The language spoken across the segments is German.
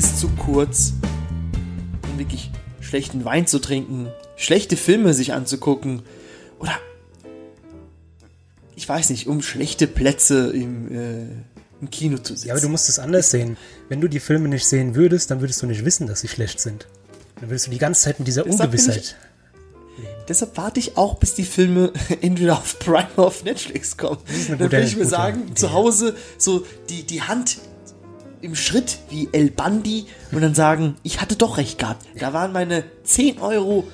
Das ist zu kurz, um wirklich schlechten Wein zu trinken, schlechte Filme sich anzugucken oder ich weiß nicht, um schlechte Plätze im, äh, im Kino zu sitzen. Ja, aber du musst es anders sehen. Wenn du die Filme nicht sehen würdest, dann würdest du nicht wissen, dass sie schlecht sind. Dann würdest du die ganze Zeit mit dieser Deshalb Ungewissheit. Deshalb warte ich auch, bis die Filme entweder auf Prime oder auf Netflix kommen. eine Dann gute- will ich mir sagen, Idee. zu Hause so die, die Hand im Schritt wie El Bandi und dann sagen, ich hatte doch recht gehabt. Da waren meine 10 Euro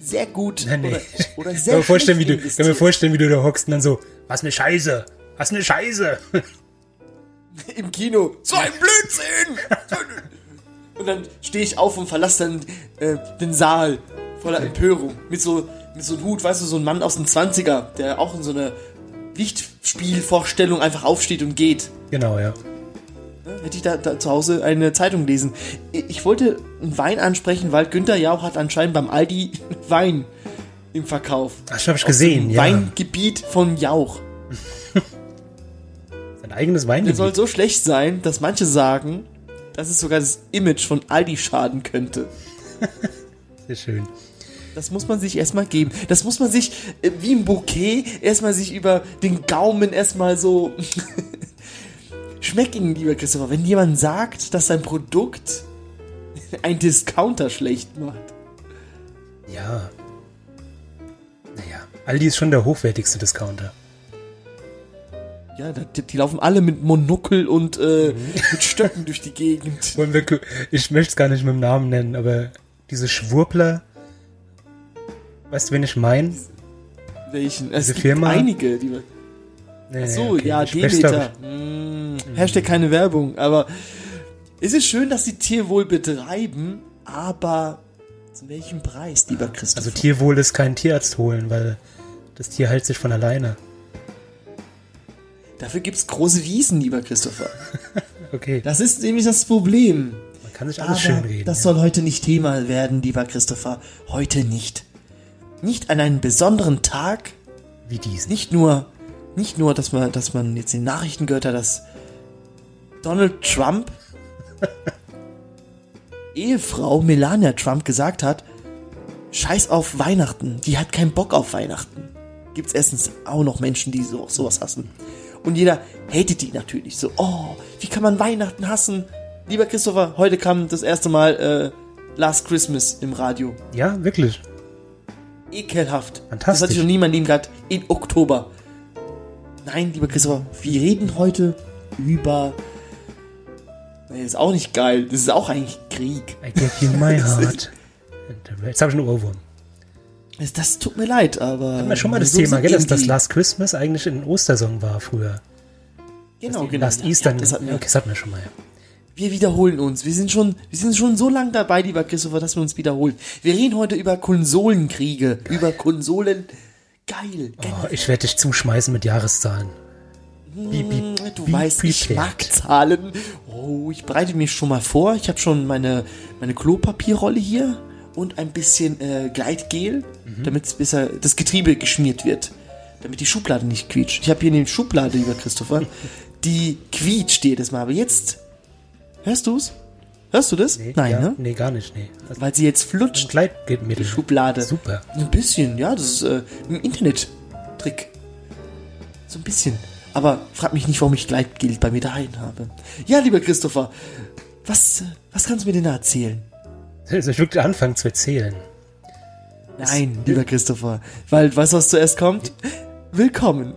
sehr gut Nein, nee. oder, oder sehr kann mir, vorstellen, wie du, kann mir vorstellen, wie du da hockst und dann so, was eine Scheiße, was eine Scheiße. im Kino. So ein Blödsinn! und dann stehe ich auf und verlasse dann äh, den Saal voller Empörung. Mit so, mit so einem Hut, weißt du, so ein Mann aus den 20er, der auch in so einer Lichtspielvorstellung einfach aufsteht und geht. Genau, ja. Hätte ich da, da zu Hause eine Zeitung lesen. Ich wollte einen Wein ansprechen, weil Günther Jauch hat anscheinend beim Aldi Wein im Verkauf. Ach, das habe ich gesehen, ja. Weingebiet von Jauch. Sein eigenes Der soll Weingebiet. so schlecht sein, dass manche sagen, dass es sogar das Image von Aldi schaden könnte. Sehr schön. Das muss man sich erstmal geben. Das muss man sich äh, wie ein Bouquet erstmal sich über den Gaumen erstmal so schmecken, lieber Christopher. Wenn jemand sagt, dass sein Produkt ein Discounter schlecht macht. Ja. Naja, Aldi ist schon der hochwertigste Discounter. Ja, die, die laufen alle mit Monokel und äh, mit Stöcken durch die Gegend. Ich möchte es gar nicht mit dem Namen nennen, aber diese Schwurbler, weißt du, wen ich meine? Welchen? Es Diese gibt Firma? einige, die Nee, So, okay, ja, ich Demeter. Mm, Hashtag keine Werbung, aber es ist schön, dass sie Tierwohl betreiben, aber zu welchem Preis, lieber ich- Christopher? Also Tierwohl ist kein Tierarzt holen, weil das Tier heilt sich von alleine. Dafür gibt's große Wiesen, lieber Christopher. Okay, Das ist nämlich das Problem. man kann sich alles schön reden. das ja. soll heute nicht Thema werden, lieber Christopher. Heute nicht. Nicht an einem besonderen Tag, Wie diesen. nicht nur, nicht nur, dass man, dass man jetzt in den Nachrichten gehört hat, dass Donald Trump Ehefrau Melania Trump gesagt hat, scheiß auf Weihnachten, die hat keinen Bock auf Weihnachten. Gibt's erstens auch noch Menschen, die so, sowas hassen. Und jeder hatet die natürlich so, oh, wie kann man Weihnachten hassen? Lieber Christopher, heute kam das erste Mal äh, Last Christmas im Radio. Ja, wirklich. Ekelhaft. Das Fantastisch. hatte ich noch nie in meinem Leben gehabt. In Oktober. Nein, lieber Christopher, wir reden heute über. Nee, ist auch nicht geil. Das ist auch eigentlich Krieg. I give you my heart. Jetzt habe ich einen Ohrwurm. Das, tut mir leid, aber. Hatten wir schon mal das so Thema, gell, dass das Last Christmas eigentlich ein Ostersong war früher. Genau, genau. Last Ja, Easter. ja, das hatten wir. okay, das hatten wir schon mal. Ja. Wir wiederholen uns. Wir sind schon, wir sind schon so lang dabei, lieber Christopher, dass wir uns wiederholen. Wir reden heute über Konsolenkriege, über Konsolen. Geil. Oh, ich werde dich zuschmeißen mit Jahreszahlen. Wie, wie, Du wie weißt, ich mag Zahlen. Oh, ich bereite mich schon mal vor. Ich habe schon meine, meine Klopapierrolle hier und ein bisschen äh, Gleitgel, Mhm. damit besser das Getriebe geschmiert wird. Damit die Schublade nicht quietscht. Ich habe hier eine Schublade, lieber Christopher, die quietscht jedes Mal. Aber jetzt, hörst du's? Hörst du das? Nee, Nein, ja, ne? Nee, gar nicht, nee. Das Weil sie jetzt flutscht, die Schublade. Super. Ein bisschen, ja, das ist äh, ein Internet-Trick. So ein bisschen. Aber frag mich nicht, warum ich Gleitgel bei mir daheim habe. Ja, lieber Christopher, was, äh, was kannst du mir denn da erzählen? Soll ich wirklich anfangen zu erzählen? Nein, lieber Christopher, weil, weißt du, was zuerst kommt? Willkommen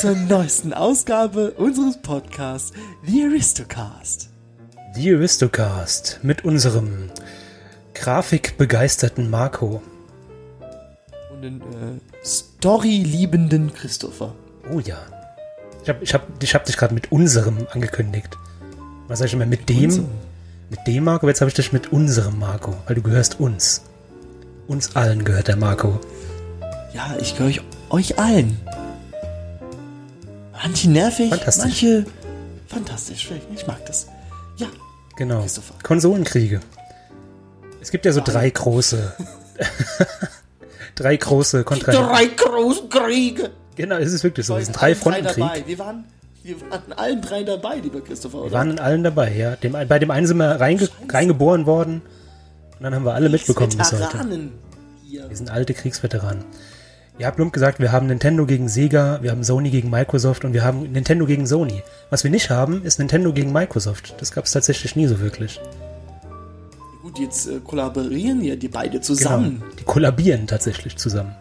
zur neuesten Ausgabe unseres Podcasts, The Aristocast. The Aristocast mit unserem grafikbegeisterten Marco. Und den äh, Story-liebenden Christopher. Oh ja. Ich habe ich hab, ich hab dich gerade mit unserem angekündigt. Was sag ich immer? Mit dem? unserem? Mit dem Marco? Aber Jetzt habe ich dich mit unserem Marco, weil du gehörst uns. Uns allen gehört der Marco. Ja, ich gehöre euch, euch allen. Manche nervig, Fantastisch. manche fantastisch. Ich mag das. Ja, Genau. Christopher. Konsolenkriege. Es gibt ja so drei große. drei große Kontrahenten. drei großen Kriege. Genau, es ist wirklich so. Es sind drei Frontenkrieg. dabei. Wir waren, Wir waren in allen drei dabei, lieber Christopher, Wir oder? waren in allen dabei, ja. Dem, bei dem einen sind wir reinge reingeboren worden. Und dann haben wir alle mitbekommen bis heute. Veteranen hier. Wir sind alte Kriegsveteranen. Ihr habt plump gesagt, wir haben Nintendo gegen Sega, wir haben Sony gegen Microsoft und wir haben Nintendo gegen Sony. Was wir nicht haben, ist Nintendo gegen Microsoft. Das gab es tatsächlich nie so wirklich. Gut, jetzt äh, kollaborieren ja die beide zusammen. Genau. Die kollabieren tatsächlich zusammen.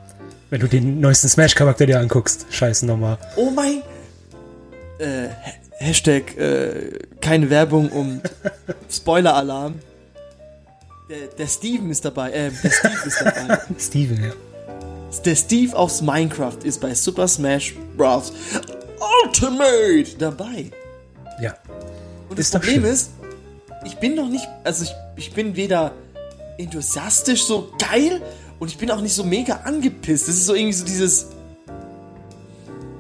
Wenn du den neuesten Smash-Charakter dir anguckst. Scheiße nochmal. Oh mein. Äh, Ha- Hashtag äh, keine Werbung und Spoiler-Alarm. Der, der Steven ist dabei. Äh, der Steve ist dabei. Steven, ja. Der Steve aus Minecraft ist bei Super Smash Bros. Ultimate dabei. Ja. Und das Ist doch Problem schön. ist, ich bin noch nicht, also ich, ich bin weder enthusiastisch so geil und ich bin auch nicht so mega angepisst. Das ist so irgendwie so dieses,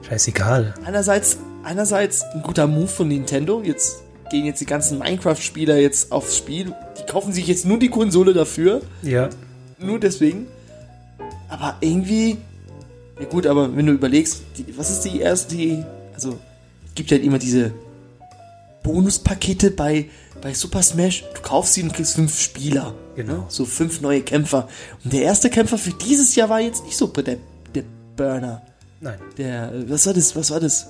Scheißegal. einerseits, einerseits ein guter Move von Nintendo. Jetzt gehen jetzt die ganzen Minecraft-Spieler jetzt aufs Spiel. Die kaufen sich jetzt nur die Konsole dafür. Ja. Nur deswegen. Aber irgendwie, ja gut, aber wenn du überlegst, die, was ist die erste, die, also, es gibt halt immer diese Bonuspakete bei, bei Super Smash. Du kaufst sie und kriegst fünf Spieler. Genau. So fünf neue Kämpfer. Und der erste Kämpfer für dieses Jahr war jetzt nicht so der, der Burner. Nein. Der, was war das, was war das?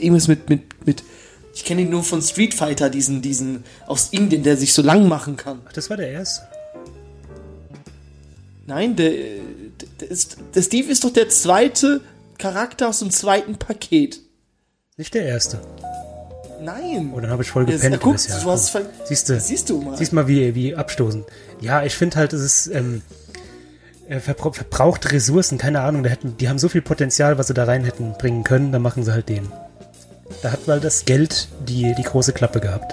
Irgendwas mit, mit, mit, ich kenne ihn nur von Street Fighter, diesen, diesen aus Indien, der sich so lang machen kann. Ach, das war der erste. Nein, der, der, ist, der Steve ist doch der zweite Charakter aus dem zweiten Paket. Nicht der erste. Nein. Oh, dann habe ich voll Der ist- gepennt guck, Jahr. du hast ver- Siehst du, Siehst du mal. siehst mal, wie, wie abstoßend. Ja, ich finde halt, es ist ähm, äh, verbra verbrauchte Ressourcen, keine Ahnung, da hätten, die haben so viel Potenzial, was sie da rein hätten bringen können, dann machen sie halt den. Da hat mal das Geld die, die große Klappe gehabt.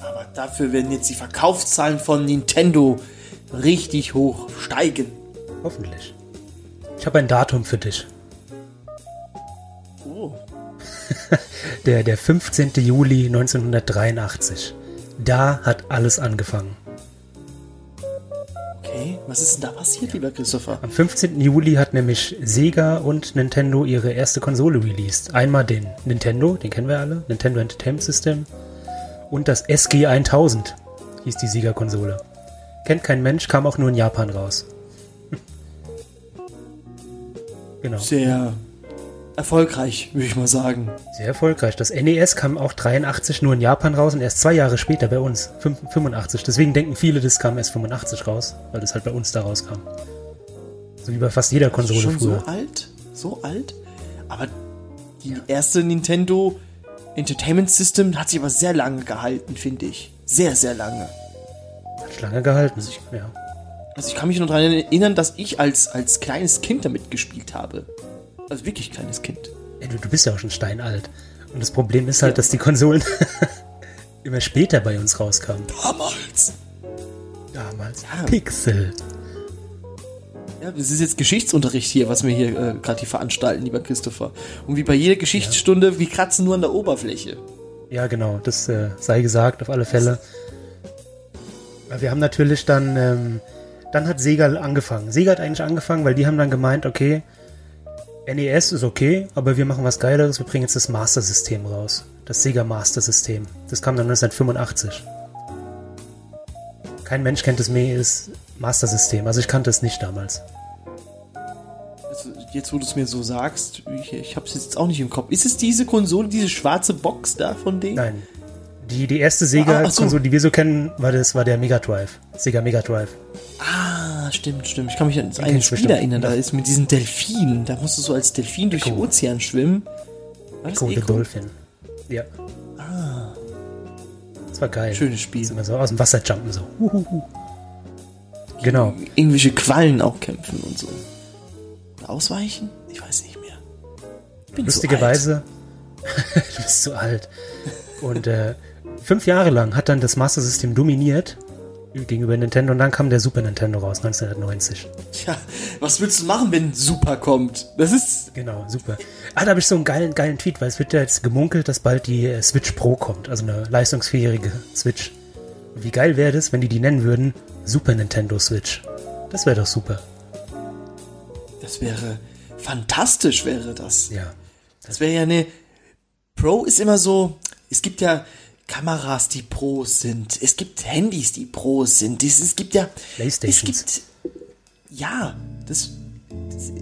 Aber dafür werden jetzt die Verkaufszahlen von Nintendo richtig hoch steigen. Hoffentlich. Ich habe ein Datum für dich. Oh. Der, der 15. Juli 1983. Da hat alles angefangen. Okay, was ist denn da passiert, lieber Christopher? Am 15. Juli hat nämlich Sega und Nintendo ihre erste Konsole released. Einmal den Nintendo, den kennen wir alle, Nintendo Entertainment System. Und das SG-1000 hieß die Sega-Konsole. Kennt kein Mensch, kam auch nur in Japan raus. genau, Sehr erfolgreich, würde ich mal sagen. sehr erfolgreich. Das NES kam auch 83 nur in Japan raus und erst zwei Jahre später bei uns, fünf- 85. Deswegen denken viele, das kam erst 85 raus, weil das halt bei uns da rauskam. So wie bei fast jeder Konsole Schon früher. so alt? So alt? Aber die erste Nintendo Entertainment System hat sich aber sehr lange gehalten, finde ich. Sehr, sehr lange. Hat lange gehalten. Ja. Also ich kann mich noch daran erinnern, dass ich als, als kleines Kind damit gespielt habe. Also wirklich kleines Kind. Ey, du, du bist ja auch schon steinalt. Und das Problem ist halt, dass die Konsolen immer später bei uns rauskamen. Damals. Damals. Ja. Pixel. Ja, das ist jetzt Geschichtsunterricht hier, was wir hier äh, gerade hier veranstalten, lieber Christopher. Und wie bei jeder Geschichtsstunde, wir kratzen nur an der Oberfläche. Ja, genau. Das äh, sei gesagt, auf alle Fälle. Aber Wir haben natürlich dann, ähm, dann hat Sega angefangen. Sega hat eigentlich angefangen, weil die haben dann gemeint, okay, NES ist okay, aber wir machen was Geileres, wir bringen jetzt das Master System raus. Das Sega Master System. Das kam dann 1985. Kein Mensch kennt das, Master System, also ich kannte es nicht damals. Also jetzt, wo du es mir so sagst, ich, ich habe es jetzt auch nicht im Kopf. Ist es diese Konsole, diese schwarze Box da von denen? Nein. Die, die erste Ah, Sega-Konsole, so. die wir so kennen, war das war der Mega Drive. Sega Mega Drive. Ah, stimmt, stimmt. Ich kann mich an das eine kennst du Spiel erinnern. Da ist mit diesen Delfinen. Da musst du so als Delfin durch den Echo. Ozean schwimmen. War das Echo the Echo? Dolphin. Ja. Das war geil. Schönes Spiel. Immer so aus dem Wasser jumpen so. Huhuhu. Genau. Irgendwelche Quallen auch kämpfen und so. Ausweichen? Ich weiß nicht mehr. Ich bin Lustigerweise, du bist zu alt. Und äh, fünf Jahre lang hat dann das Master System dominiert gegenüber Nintendo und dann kam der Super Nintendo raus, 1990. So alt. Tja, was willst du machen, wenn Super kommt? Das ist. Genau, super. Ah, da habe ich so einen geilen, geilen Tweet, weil es wird ja jetzt gemunkelt, dass bald die äh, Switch Pro kommt, also eine leistungsfähige Switch. Und wie geil wäre das, wenn die die nennen würden Super Nintendo Switch? Das wäre doch super. Das wäre. Fantastisch wäre das. Ja. Das wäre ja eine. Pro ist immer so. Es gibt ja Kameras, die Pros sind. Es gibt Handys, die Pros sind. Es, es gibt ja. Playstations. Es gibt. Ja, das. das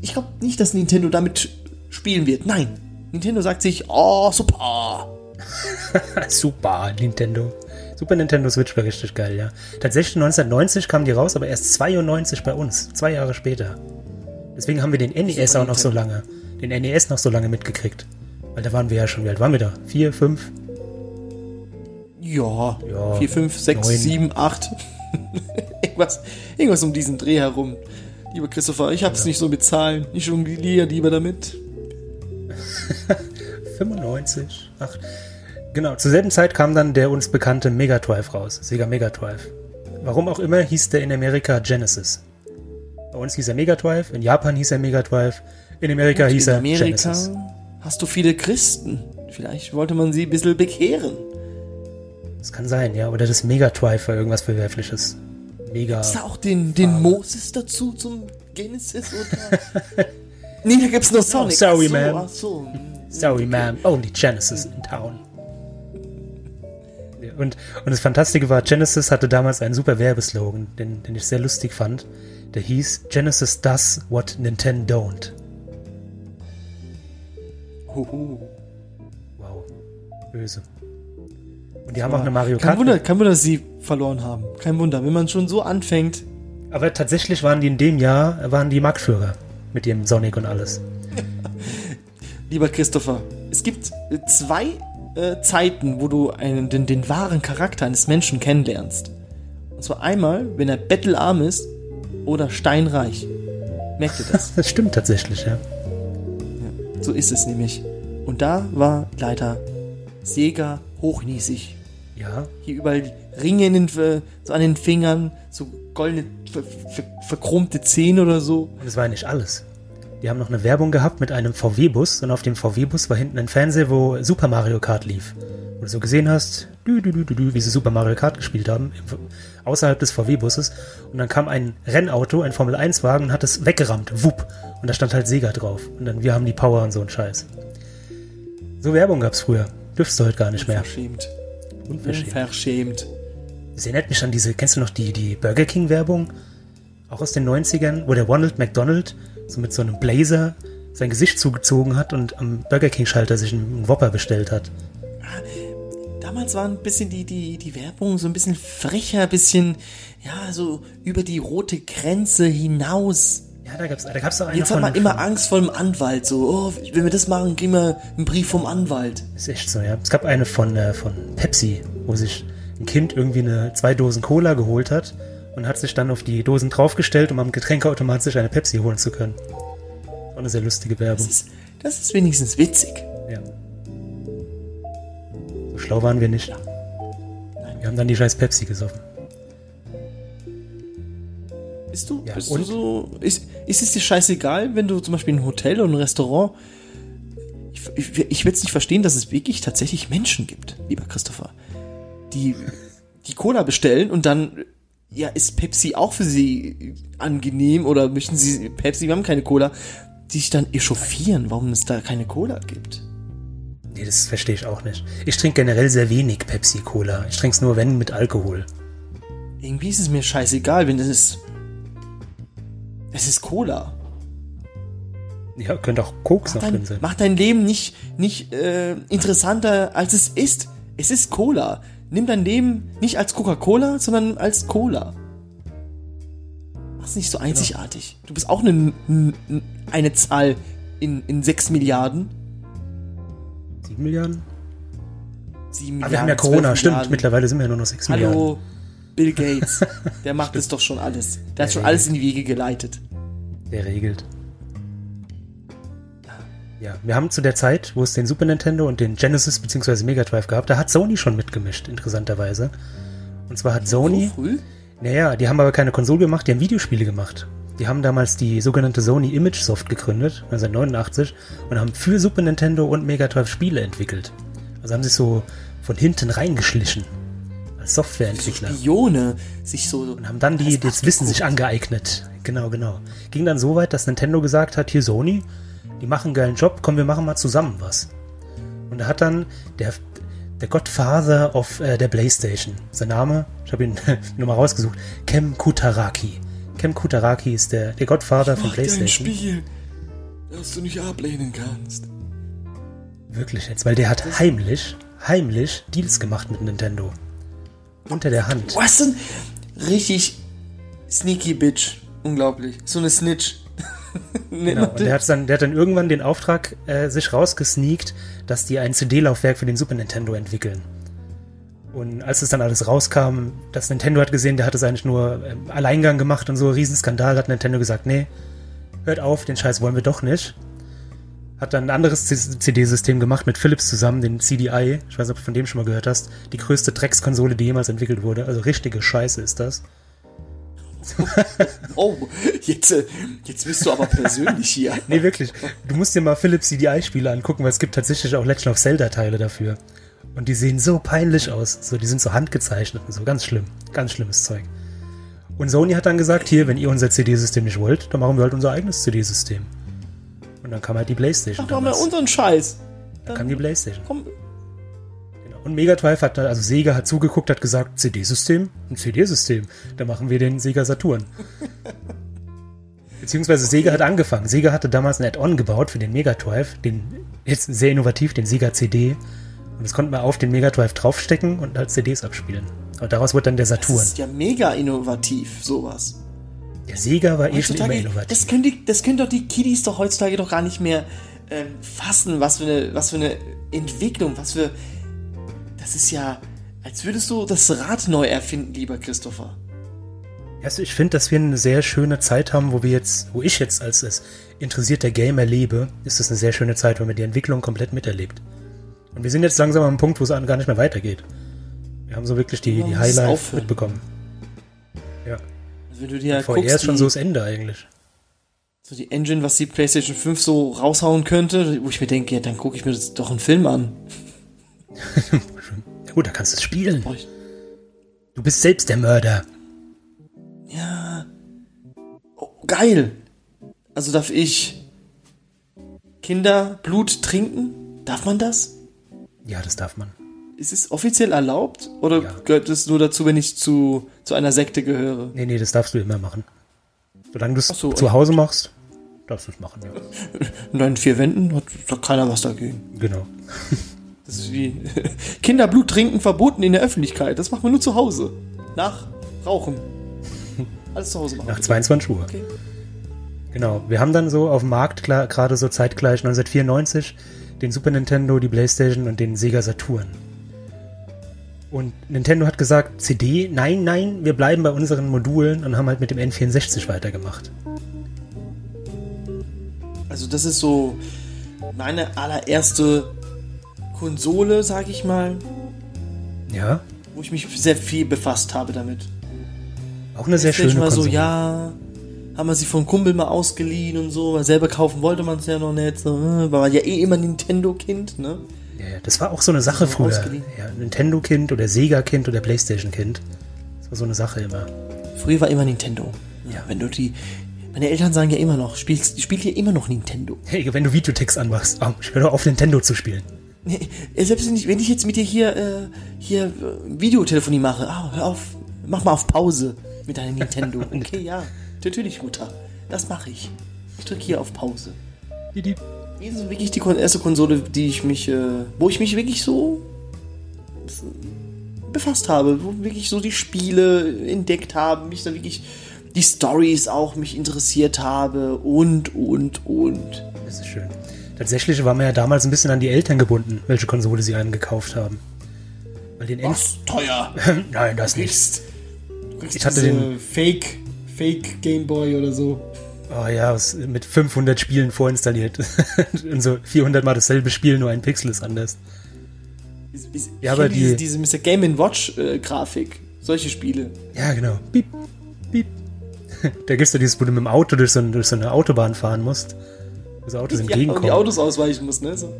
ich glaube nicht, dass Nintendo damit spielen wird. Nein. Nintendo sagt sich, oh, super. Super, Nintendo. Super Nintendo Switch war richtig geil, ja. Tatsächlich 1990 kam die raus, aber erst 92 bei uns, zwei Jahre später. Deswegen haben wir den NES Super auch noch so lange, den NES noch so lange mitgekriegt. Weil da waren wir ja schon, wie alt waren wir da? Vier, fünf? Ja, Ja, 4, 5, 6, neun. 7, 8. irgendwas, irgendwas um diesen Dreh herum. Lieber Christopher, ich hab's nicht so mit Zahlen. Ich jongliere lieber damit. 95, ach. Genau, zur selben Zeit kam dann der uns bekannte Mega Drive raus, Sega Mega Drive. Warum auch immer hieß der in Amerika Genesis. Bei uns hieß er Mega Drive, in Japan hieß er Mega Drive, in Amerika Und hieß in er Amerika Genesis. hast du viele Christen. Vielleicht wollte man sie ein bisschen bekehren. Das kann sein, ja, oder das Mega Drive war irgendwas Verwerfliches. Mega. Ist da auch den, den Moses dazu zum Genesis oder? nee, da gibt's nur Sonic. Oh, sorry, ach so, man. Ach so. Sorry, ma'am, only Genesis in town. Und, und das Fantastische war, Genesis hatte damals einen super Werbeslogan, den, den ich sehr lustig fand. Der hieß Genesis does what Nintendo don't. Huhu. Wow. Böse. Und die haben auch eine Mario Kein Kart. Wunder, kein Wunder, dass sie verloren haben. Kein Wunder, wenn man schon so anfängt. Aber tatsächlich waren die in dem Jahr, waren die Marktführer. Mit dem Sonic und alles. Lieber Christopher, es gibt äh, zwei äh, Zeiten, wo du einen, den, den wahren Charakter eines Menschen kennenlernst. Und zwar einmal, wenn er bettelarm ist oder steinreich. Merkt ihr das? Das stimmt tatsächlich, ja. so ist es nämlich. Und da war leider Sega hochnäsig. Ja. Hier überall Ringe in den, äh, so an den Fingern, so goldene, ver, ver, verchromte Zähne oder so. Und es war ja nicht alles. Die haben noch eine Werbung gehabt mit einem VW-Bus und auf dem VW-Bus war hinten ein Fernseher, wo Super Mario Kart lief. Wo du so gesehen hast, dü, dü, dü, wie sie Super Mario Kart gespielt haben, außerhalb des VW-Busses. Und dann kam ein Rennauto, ein Formel-1-Wagen und hat es weggerammt. Wupp. Und da stand halt Sega drauf. Und dann, wir haben die Power und so ein Scheiß. So Werbung gab's früher. Dürfst du heute gar nicht mehr. Verschämt. Unverschämt. Verschämt. Das erinnert mich an diese, kennst du noch die, die Burger King Werbung? Auch aus den 90ern, wo der Ronald McDonald so mit so einem Blazer sein Gesicht zugezogen hat und am Burger King Schalter sich einen Whopper bestellt hat. Damals war ein bisschen die, die, die Werbung so ein bisschen frecher, ein bisschen, ja, so über die rote Grenze hinaus. Ja, da gab's, da gab's auch einen Jetzt hat man immer Angst vor dem Anwalt, so, oh, wenn wir das machen, kriegen wir einen Brief vom Anwalt. ist echt so, ja. Es gab eine von, äh, von Pepsi, wo sich ein Kind irgendwie eine, zwei Dosen Cola geholt hat und hat sich dann auf die Dosen draufgestellt, um am Getränkeautomat sich eine Pepsi holen zu können. Auch eine sehr lustige Werbung. Das ist, das ist wenigstens witzig. Ja. So schlau waren wir nicht. Wir haben dann die scheiß Pepsi gesoffen. Bist du, Ja, bist du so, ist, ist es dir scheißegal, wenn du zum Beispiel ein Hotel oder ein Restaurant, ich, ich, ich will es nicht verstehen, dass es wirklich tatsächlich Menschen gibt, lieber Christopher, die, die Cola bestellen und dann, ja, ist Pepsi auch für sie angenehm oder möchten sie Pepsi, wir haben keine Cola, die sich dann echauffieren, warum es da keine Cola gibt. Nee, das verstehe ich auch nicht. Ich trinke generell sehr wenig Pepsi-Cola. Ich trinke es nur, wenn, mit Alkohol. Irgendwie ist es mir scheißegal, wenn es ist, es ist Cola. Ja, könnte auch Koks noch Dein, drin sein. mach dein Leben nicht, nicht äh, interessanter, als es ist. Es ist Cola. Nimm dein Leben nicht als Coca-Cola, sondern als Cola. Mach's nicht Genau. so einzigartig. Du bist auch eine, eine Zahl in, in 6 Milliarden. Sieben Milliarden? 7 Ah, wir haben ja Corona, stimmt. Mittlerweile sind wir ja nur noch sechs Milliarden. Bill Gates. Der macht es doch schon alles. Der hat schon alles in die Wege geleitet. Der regelt. Ja, wir haben zu der Zeit, wo es den Super Nintendo und den Genesis bzw. Mega Drive gab, da hat Sony schon mitgemischt, interessanterweise. Und zwar hat Sony, So früh? naja, die haben aber keine Konsole gemacht, die haben Videospiele gemacht. Die haben damals die sogenannte Sony Image Soft gegründet, 1989, und haben für Super Nintendo und Mega Drive Spiele entwickelt. Also haben sich so von hinten reingeschlichen. So Softwareentwickler. Spione sich so. Und haben dann die, das Wissen sich angeeignet. Genau, genau. Ging dann so weit, dass Nintendo gesagt hat, hier Sony, die machen einen geilen Job, komm, wir machen mal zusammen was. Und er hat dann der, der Godfather of äh, der Playstation, sein Name, ich habe ihn nur mal rausgesucht, Kem Kutaraki. Kem Kutaraki ist der, der Godfather von Playstation. Ein Spiel, das du nicht ablehnen kannst. Wirklich jetzt, weil der hat heimlich, heimlich Deals gemacht mit Nintendo. Unter der Hand. Was denn? Richtig sneaky Bitch. Unglaublich. So eine Snitch. Genau. Und der hat, dann, der hat dann irgendwann den Auftrag äh, sich rausgesneakt, dass die ein CD-Laufwerk für den Super Nintendo entwickeln. Und als es dann alles rauskam, das Nintendo hat gesehen, der hat es eigentlich nur äh, Alleingang gemacht und so, Riesenskandal, hat Nintendo gesagt, nee, hört auf, den Scheiß wollen wir doch nicht. Hat dann ein anderes CD-System gemacht mit Philips zusammen, den CDI. Ich weiß nicht, ob du von dem schon mal gehört hast. Die größte Dreckskonsole, die jemals entwickelt wurde. Also richtige Scheiße ist das. oh, jetzt, äh, jetzt bist du aber persönlich hier. nee, wirklich. Du musst dir mal Philips CDI-Spiele angucken, weil es gibt tatsächlich auch Legend of Zelda-Teile dafür. Und die sehen so peinlich aus. So, die sind so handgezeichnet und so. Ganz schlimm. Ganz schlimmes Zeug. Und Sony hat dann gesagt, hier, wenn ihr unser CD-System nicht wollt, dann machen wir halt unser eigenes CD-System. Und dann kam halt die Playstation. Ach, machen wir unseren Scheiß. Dann, dann kam die Playstation. Komm, und Mega Drive hat, also Sega hat zugeguckt, hat gesagt, CD-System, ein CD-System, da machen wir den Sega Saturn. Beziehungsweise Sega hat angefangen. Sega hatte damals ein Add-on gebaut für den Mega Drive, den jetzt sehr innovativ, den Sega CD. Und das konnte man auf den Mega Drive draufstecken und als CDs abspielen. Und daraus wurde dann der Saturn. Das ist ja mega innovativ, sowas. Der Sega war eh schon immer innovativ. Das können, die, das können doch die Kiddies doch heutzutage doch gar nicht mehr ähm, fassen, was für, eine, was für eine Entwicklung, was für das ist ja, als würdest du das Rad neu erfinden, lieber Christopher. Also ich finde, dass wir eine sehr schöne Zeit haben, wo wir jetzt, wo ich jetzt als, als interessierter Gamer lebe, ist das eine sehr schöne Zeit, weil man die Entwicklung komplett miterlebt. Und wir sind jetzt langsam am Punkt, wo es gar nicht mehr weitergeht. Wir haben so wirklich die, die Highlights mitbekommen. Ja. Wenn du dir VR guckst, ist schon so das Ende eigentlich. So die Engine, was die PlayStation 5 so raushauen könnte, wo ich mir denke, ja, dann gucke ich mir das doch einen Film an. ja gut, da kannst du es spielen. Du bist selbst der Mörder. Ja. Oh, geil. Also darf ich Kinderblut trinken? Darf man das? Ja, das darf man. Ist es offiziell erlaubt? Oder ja. gehört es nur dazu, wenn ich zu, zu einer Sekte gehöre? Nee, nee, das darfst du immer machen. Solange du es so, zu Hause machst, darfst du es machen, ja. In deinen vier Wänden hat doch keiner was dagegen. Genau. Das ist wie Kinderblut trinken verboten in der Öffentlichkeit. Das macht man nur zu Hause. Nach Rauchen. Alles zu Hause machen. Nach 22 Uhr. Okay. Genau. Wir haben dann so auf dem Markt gerade so zeitgleich 1994 den Super Nintendo, die PlayStation und den Sega Saturn. Und Nintendo hat gesagt, CD, nein, nein, wir bleiben bei unseren Modulen und haben halt mit dem N64 weitergemacht. Also das ist so meine allererste Konsole, sag ich mal. Ja. Wo ich mich sehr viel befasst habe damit. Auch eine sehr schöne mal Konsole. so, ja, haben wir sie vom Kumpel mal ausgeliehen und so, weil selber kaufen wollte man es ja noch nicht, so, äh, war man ja eh immer Nintendo-Kind, ne? Ja, ja, das war auch so eine Sache früher. Ja, Nintendo-Kind oder Sega-Kind oder Playstation-Kind. Das war so eine Sache immer. Früher war immer Nintendo. Ja, wenn du die, meine Eltern sagen ja immer noch, spielst, spielt hier immer noch Nintendo. Hey, wenn du Videotext anmachst, oh, ich höre doch auf Nintendo zu spielen. Selbst wenn ich, wenn ich jetzt mit dir hier, äh, hier äh, Videotelefonie mache, ah, hör auf, mach mal auf Pause mit deinem Nintendo. Okay, ja, natürlich, Mutter. Das mache ich. Ich drücke hier auf Pause. Die ist wirklich die erste Konsole, die ich mich, äh, wo ich mich wirklich so befasst habe, wo wirklich so die Spiele entdeckt habe, mich da wirklich die Stories auch mich interessiert habe und und und. Das ist schön. Tatsächlich war man ja damals ein bisschen an die Eltern gebunden, welche Konsole sie einem gekauft haben. Weil den Was? Teuer? Nein, das nicht. Ich hatte den Fake, Fake Gameboy oder so. Oh ja, mit 500 Spielen vorinstalliert. Und so 400 mal dasselbe Spiel, nur ein Pixel ist anders. Ist, ist, ja, aber die, diese, diese Mr. Game Watch äh, Grafik, solche Spiele. Ja, genau. Piep, piep. da gibt's ja dieses, wo du mit dem Auto durch so, durch so eine Autobahn fahren musst das entgegenkommen. Ja, und die Autos ausweichen muss, ne? So.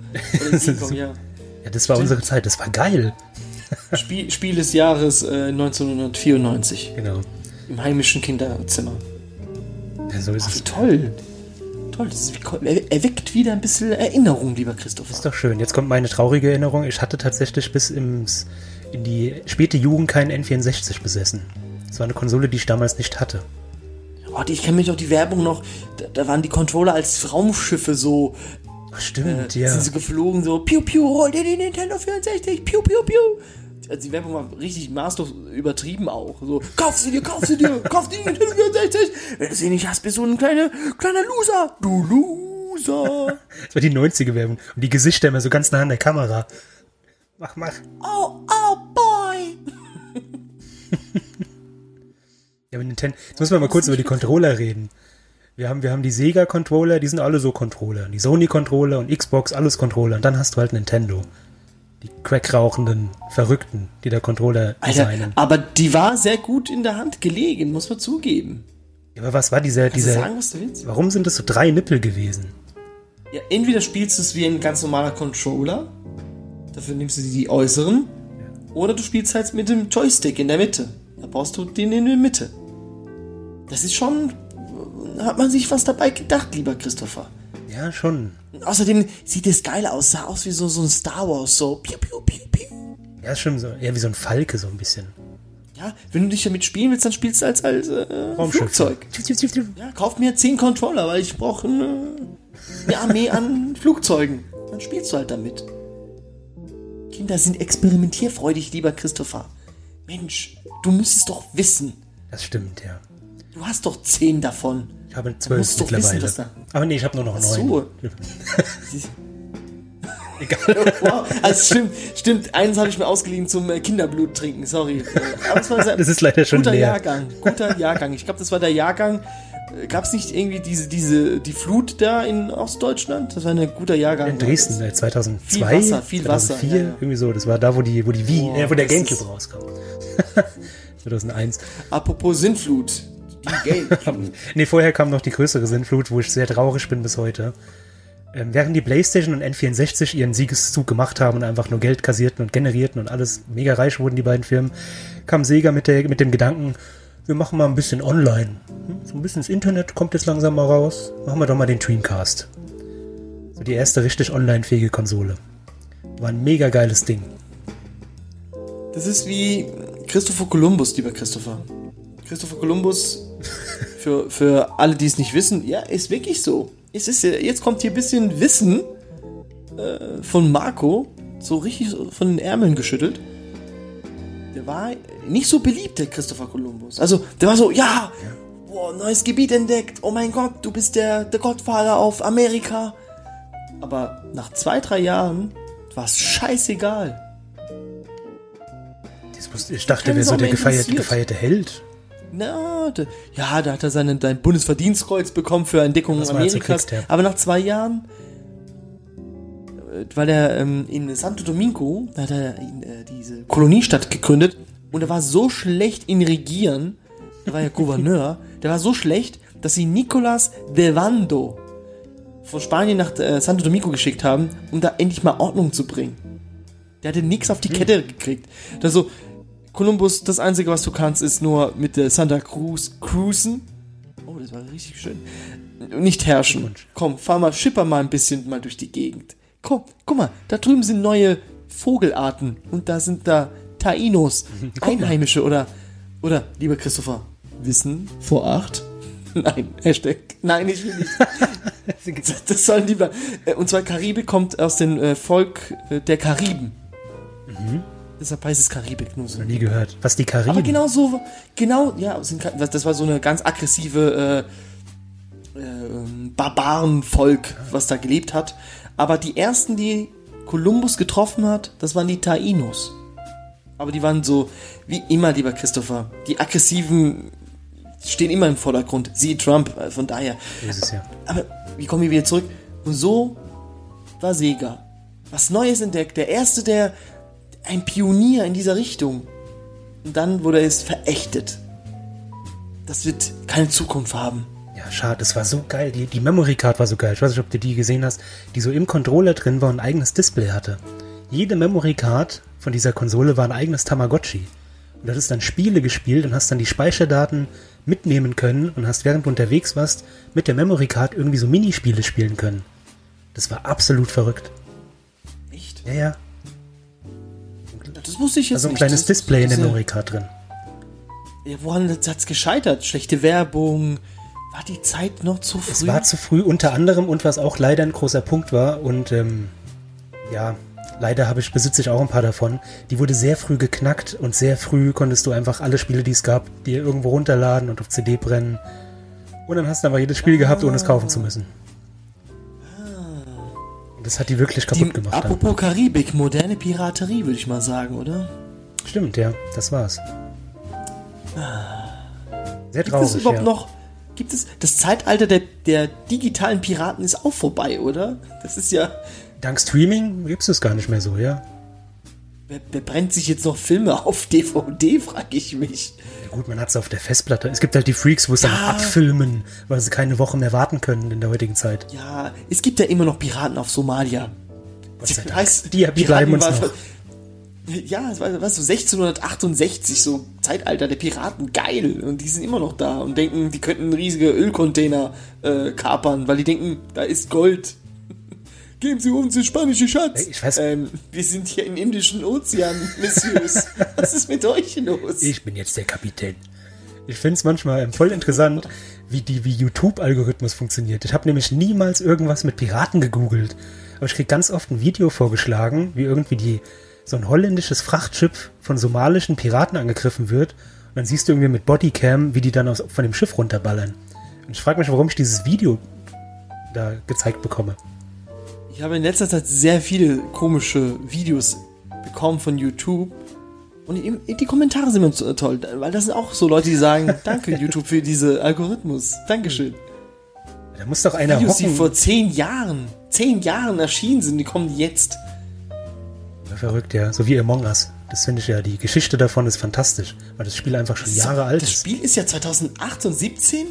ja. ja, das war Stimmt. unsere Zeit, das war geil. Spiel, Spiel des Jahres äh, 1994. Genau. Im heimischen Kinderzimmer. Ja, so ist Ach, es. Toll. Toll, das ist, er erweckt wieder ein bisschen Erinnerung, lieber Christoph. Ist doch schön. Jetzt kommt meine traurige Erinnerung. Ich hatte tatsächlich bis ins, in die späte Jugend keinen N64 besessen. Das war eine Konsole, die ich damals nicht hatte. Oh, ich kenne mich auch die Werbung noch, da, da, waren die Controller als Raumschiffe so. Ach, stimmt, äh, ja. Sind sie geflogen, so, piu, piu, hol dir die Nintendo 64, piu, piu, piu. Also die Werbung war richtig maßlos übertrieben auch. So, kauf sie dir, kauf sie dir, kauf die Nintendo 64. Wenn du sie nicht hast, bist du ein kleiner, kleiner Loser. Du Loser. das war die 90er-Werbung. Und die Gesichter immer so ganz nah an der Kamera. Mach, mach. Oh, oh, boy. ja, mit Nintendo. Jetzt müssen wir mal kurz über die Controller reden. Wir haben, wir haben die Sega-Controller, die sind alle so Controller. Die Sony-Controller und Xbox, alles Controller. Und dann hast du halt Nintendo die Crack-rauchenden Verrückten, die der Controller designen. Alter, aber die war sehr gut in der Hand gelegen, muss man zugeben. Ja, aber was war dieser, dieser, sagen, was du willst? warum sind das so drei Nippel gewesen? Ja, entweder spielst du es wie ein ganz normaler Controller, dafür nimmst du die äußeren, ja. oder du spielst halt mit dem Joystick in der Mitte. Da brauchst du den in der Mitte. Das ist schon, hat man sich was dabei gedacht, lieber Christopher. Ja, schon. Außerdem sieht es geil aus, sah aus wie so, so ein Star Wars, so piu, piu, piu, piu. Ja, schon so, eher wie so ein Falke, so ein bisschen. Ja, wenn du dich damit spielen willst, dann spielst du als, als äh, Flugzeug. Ja, kauf mir 10 Controller, weil ich brauche eine, eine Armee an Flugzeugen. Dann spielst du halt damit. Kinder sind experimentierfreudig, lieber Christopher. Mensch, du müsstest doch wissen. Das stimmt, ja. Du hast doch 10 davon. Ich habe zwölf mittlerweile. Wissen, Aber nee, ich habe nur noch neun. Egal. Wow. Also stimmt, stimmt. Eins habe ich mir ausgeliehen zum äh, Kinderblut trinken. Sorry. Aber das, war das ist leider schon guter leer. Jahrgang. Guter Jahrgang. Ich glaube, das war der Jahrgang. Äh, Gab es nicht irgendwie diese, diese, die Flut da in Ostdeutschland? Das war ein guter Jahrgang. In Dresden, 2002. Viel Wasser, viel 2004, Wasser. Ja, ja. Irgendwie so. Das war da, wo die, wo die Wii, oh, äh, wo der Gamecube rauskam. 2001. Apropos Sintflut. Die Gamecube. nee, vorher kam noch die größere Sintflut, wo ich sehr traurig bin bis heute. Ähm, während die PlayStation und N64 ihren Siegeszug gemacht haben und einfach nur Geld kassierten und generierten und alles mega reich wurden, die beiden Firmen, kam Sega mit, der, mit dem Gedanken, wir machen mal ein bisschen online. Hm, so ein bisschen das Internet kommt jetzt langsam mal raus. Machen wir doch mal den Dreamcast. So die erste richtig online-fähige Konsole. War ein mega geiles Ding. Das ist wie Christopher Columbus, lieber Christopher. Christopher Columbus, für, für alle, die es nicht wissen, ja, ist wirklich so. Es ist, jetzt kommt hier ein bisschen Wissen äh, von Marco, so richtig von den Ärmeln geschüttelt. Der war nicht so beliebt, der Christopher Columbus. Also, der war so, ja, boah, neues Gebiet entdeckt, oh mein Gott, du bist der, der Gottvater auf Amerika. Aber nach zwei, drei Jahren war es scheißegal. Ich dachte, der wäre so der gefeierte, gefeierte Held. Na, da, ja, da hat er seinen, sein Bundesverdienstkreuz bekommen für Entdeckungen Amerikas. Aber nach zwei Jahren, äh, weil er ähm, in Santo Domingo, da hat er in, äh, diese Koloniestadt gegründet und er war so schlecht in Regieren, der war ja Gouverneur, der war so schlecht, dass sie Nicolas de Vando von Spanien nach äh, Santo Domingo geschickt haben, um da endlich mal Ordnung zu bringen. Der hatte nichts auf die Kette gekriegt. Da so, Kolumbus, das Einzige, was du kannst, ist nur mit der Santa Cruz cruisen. Oh, das war richtig schön. Nicht herrschen. Komm, fahr mal, schipper mal ein bisschen mal durch die Gegend. Komm, guck mal, da drüben sind neue Vogelarten und da sind da Tainos, Einheimische oder, oder, lieber Christopher, Wissen vor acht? Nein, Hashtag. Nein, ich will nicht. das sollen lieber. Äh, und zwar Karibik kommt aus dem äh, Volk äh, der Kariben. Mhm. Deshalb heißt es Karibik nur so. Nie gehört. Was die Kariben? Aber genau so, genau, ja, das war so eine ganz aggressive äh, äh, Barbarenvolk, was da gelebt hat. Aber die ersten, die Kolumbus getroffen hat, das waren die Tainos. Aber die waren so, wie immer, lieber Christopher, die aggressiven stehen immer im Vordergrund. Siehe Trump, äh, von daher. Ist es ja. Aber wie kommen wir wieder zurück? Und so war Sega. Was Neues entdeckt. Der erste, der ein Pionier in dieser Richtung. Und dann wurde es verächtet. Das wird keine Zukunft haben. Ja, schade, das war so geil. Die, die Memory Card war so geil. Ich weiß nicht, ob du die gesehen hast, die so im Controller drin war und ein eigenes Display hatte. Jede Memory Card von dieser Konsole war ein eigenes Tamagotchi. Und das ist dann Spiele gespielt und hast dann die Speicherdaten mitnehmen können und hast während du unterwegs warst mit der Memory Card irgendwie so Minispiele spielen können. Das war absolut verrückt. Echt? Ja, ja. Das wusste ich jetzt Also ein nicht. kleines Das- Display in der Card drin. Ja, woran hat es gescheitert? Schlechte Werbung? War die Zeit noch zu früh? Es war zu früh unter anderem und was auch leider ein großer Punkt war und ähm, ja, leider habe ich besitze ich auch ein paar davon. Die wurde sehr früh geknackt und sehr früh konntest du einfach alle Spiele, die es gab, dir irgendwo runterladen und auf CD brennen. Und dann hast du einfach jedes Spiel gehabt, ohne es kaufen zu müssen. Das hat die wirklich die, kaputt gemacht. Dann. apropos Karibik, moderne Piraterie, würde ich mal sagen, oder? Stimmt, ja, das war's. Sehr Gibt traurig. es überhaupt ja. noch, gibt es, das Zeitalter der, der digitalen Piraten ist auch vorbei, oder? Das ist ja, Dank Streaming gibt's es gar nicht mehr so, ja. wer, wer brennt sich jetzt noch Filme auf DVD, frage ich mich. Ja gut, man hat es auf der Festplatte. Es gibt halt die Freaks, wo es dann Ja. abfilmen, weil sie keine Woche mehr warten können in der heutigen Zeit. Ja, es gibt ja immer noch Piraten auf Somalia. Sei Dank. Heißt, Die- die Piraten bleiben uns noch. Ja, es war was so 1668, so Zeitalter der Piraten, geil. Und die sind immer noch da und denken, die könnten riesige Ölcontainer äh, kapern, weil die denken, da ist Gold. Geben Sie uns den spanischen Schatz. Ich weiß- ähm, wir sind hier im Indischen Ozean, Messieurs. Was ist mit euch los? Ich bin jetzt der Kapitän. Ich finde es manchmal voll interessant, wie die wie YouTube-Algorithmus funktioniert. Ich habe nämlich niemals irgendwas mit Piraten gegoogelt. Aber ich krieg ganz oft ein Video vorgeschlagen, wie irgendwie die so ein holländisches Frachtschiff von somalischen Piraten angegriffen wird. Und dann siehst du irgendwie mit Bodycam, wie die dann aus, von dem Schiff runterballern. Und ich frage mich, warum ich dieses Video da gezeigt bekomme. Ich habe in letzter Zeit sehr viele komische Videos bekommen von YouTube. Und die, die Kommentare sind mir so toll, weil das sind auch so Leute, die sagen, danke YouTube für diese Algorithmus. Dankeschön. Da muss doch einer Videos, die hocken. vor zehn Jahren, zehn Jahren erschienen sind, die kommen jetzt. Ja, verrückt, ja. So wie Among Us. Das finde ich ja, die Geschichte davon ist fantastisch, weil das Spiel einfach schon Jahre alt Das ist. Spiel ist ja 2008 und 17?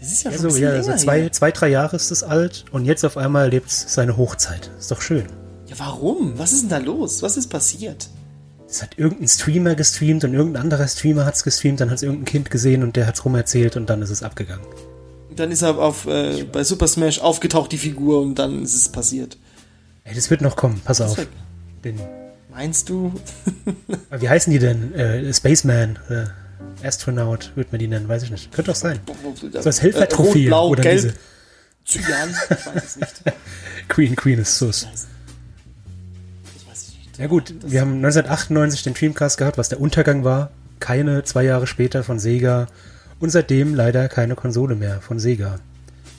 Das ist ja Ja, schon so, ja, länger so zwei, her. zwei, drei Jahre ist es alt und jetzt auf einmal lebt es seine Hochzeit. Ist doch schön. Ja, warum? Was ist denn da los? Was ist passiert? Es hat irgendein Streamer gestreamt und irgendein anderer Streamer hat es gestreamt, dann hat es irgendein Kind gesehen und der hat es rumerzählt und dann ist es abgegangen. Dann ist er auf, äh, bei Super Smash aufgetaucht, die Figur, und dann ist es passiert. Ey, das wird noch kommen, pass auf. weg. Den, Meinst du? wie heißen die denn? Äh, Spaceman, äh, Astronaut, wird man die nennen, weiß ich nicht. Könnte doch sein. So als Helfertrophäe Rot, blau, oder gelb, diese Cyan, ich weiß es nicht. Queen Queen ist Sus. Ja gut, wir haben 1998 den Dreamcast gehabt, was der Untergang war. Keine zwei Jahre später von Sega. Und seitdem leider keine Konsole mehr von Sega.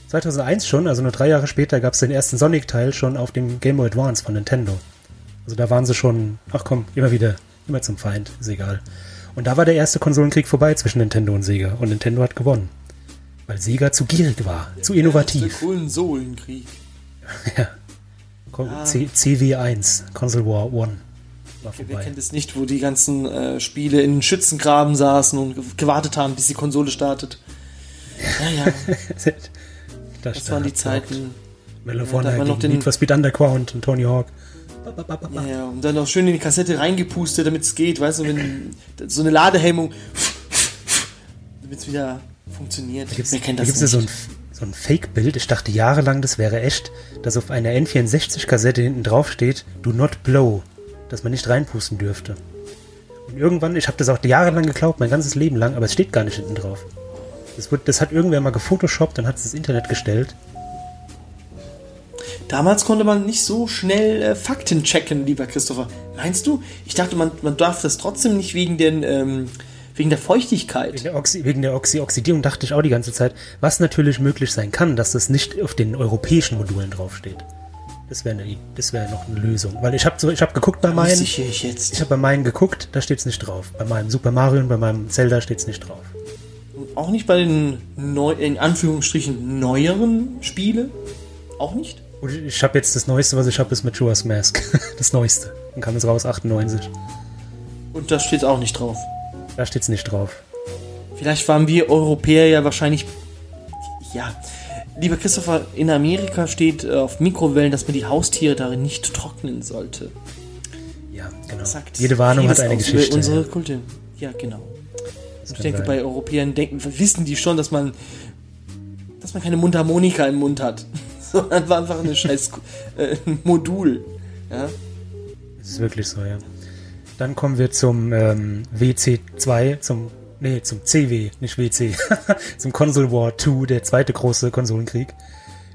2001 schon, also nur drei Jahre später, gab es den ersten Sonic-Teil schon auf dem Game Boy Advance von Nintendo. Also da waren sie schon, ach komm, immer wieder, immer zum Feind, ist egal. Und da war der erste Konsolenkrieg vorbei zwischen Nintendo und Sega. Und Nintendo hat gewonnen. Weil Sega zu gierig war, zu Der innovativ. Kohlensohlenkrieg. Ja. Kon- C CW1, Console War 1. War Wer kennt es nicht, wo die ganzen äh, Spiele in Schützengraben saßen und ge- gewartet haben, bis die Konsole startet. Ja, ja, das waren die Zeiten. Ja, da hat man noch den- Need for Speed Underground und Tony Hawk. Ja, ja, und dann noch schön in die Kassette reingepustet, damit es geht, weißt du, wenn so eine Ladehemmung, damit es wieder funktioniert. Da gibt's, Wer kennt da das gibt's ja so ein, so ein Fake-Bild. Ich dachte jahrelang, das wäre echt, dass auf einer N64-Kassette hinten drauf steht, do not blow, dass man nicht reinpusten dürfte. Und irgendwann, ich habe das auch jahrelang geglaubt, mein ganzes Leben lang, aber es steht gar nicht hinten drauf. Das, wird, das hat irgendwer mal gefotoshoppt, dann hat es ins Internet gestellt. Damals konnte man nicht so schnell äh, Fakten checken, lieber Christopher. Meinst du? Ich dachte, man, man darf das trotzdem nicht wegen, den, ähm, wegen der Wegen Feuchtigkeit. der, Oxi wegen der Oxi Oxidierung dachte ich auch die ganze Zeit, was natürlich möglich sein kann, dass das nicht auf den europäischen Modulen draufsteht. Das wäre ne, das noch eine Lösung. Weil ich habe so, ich hab geguckt bei meinen, ich jetzt. ich habe bei meinen geguckt, da steht's nicht drauf. Bei meinem Super Mario und bei meinem Zelda steht's nicht drauf. Auch nicht bei den neu, in Anführungsstrichen neueren Spiele? Auch nicht? Und ich habe jetzt das Neueste, was ich habe, ist Majora's Mask. Das Neueste. Dann kam es raus, 98. Und da steht auch nicht drauf. Da steht's nicht drauf. Vielleicht waren wir Europäer ja wahrscheinlich. Ja. Lieber Christopher, in Amerika steht äh, auf Mikrowellen, dass man die Haustiere darin nicht trocknen sollte. Ja, genau. Sagt Jede Warnung hat eine Geschichte. Unsere. Kultur. Ja, genau. Ich denke, sein. bei Europäern denken, wissen die schon, dass man, dass man keine Mundharmonika im Mund hat, sondern war einfach eine scheiß äh, Modul. Ja? Das ist wirklich so, ja. Dann kommen wir zum ähm, WC2, zum, nee, zum CW, nicht WC, zum Console War 2, der zweite große Konsolenkrieg.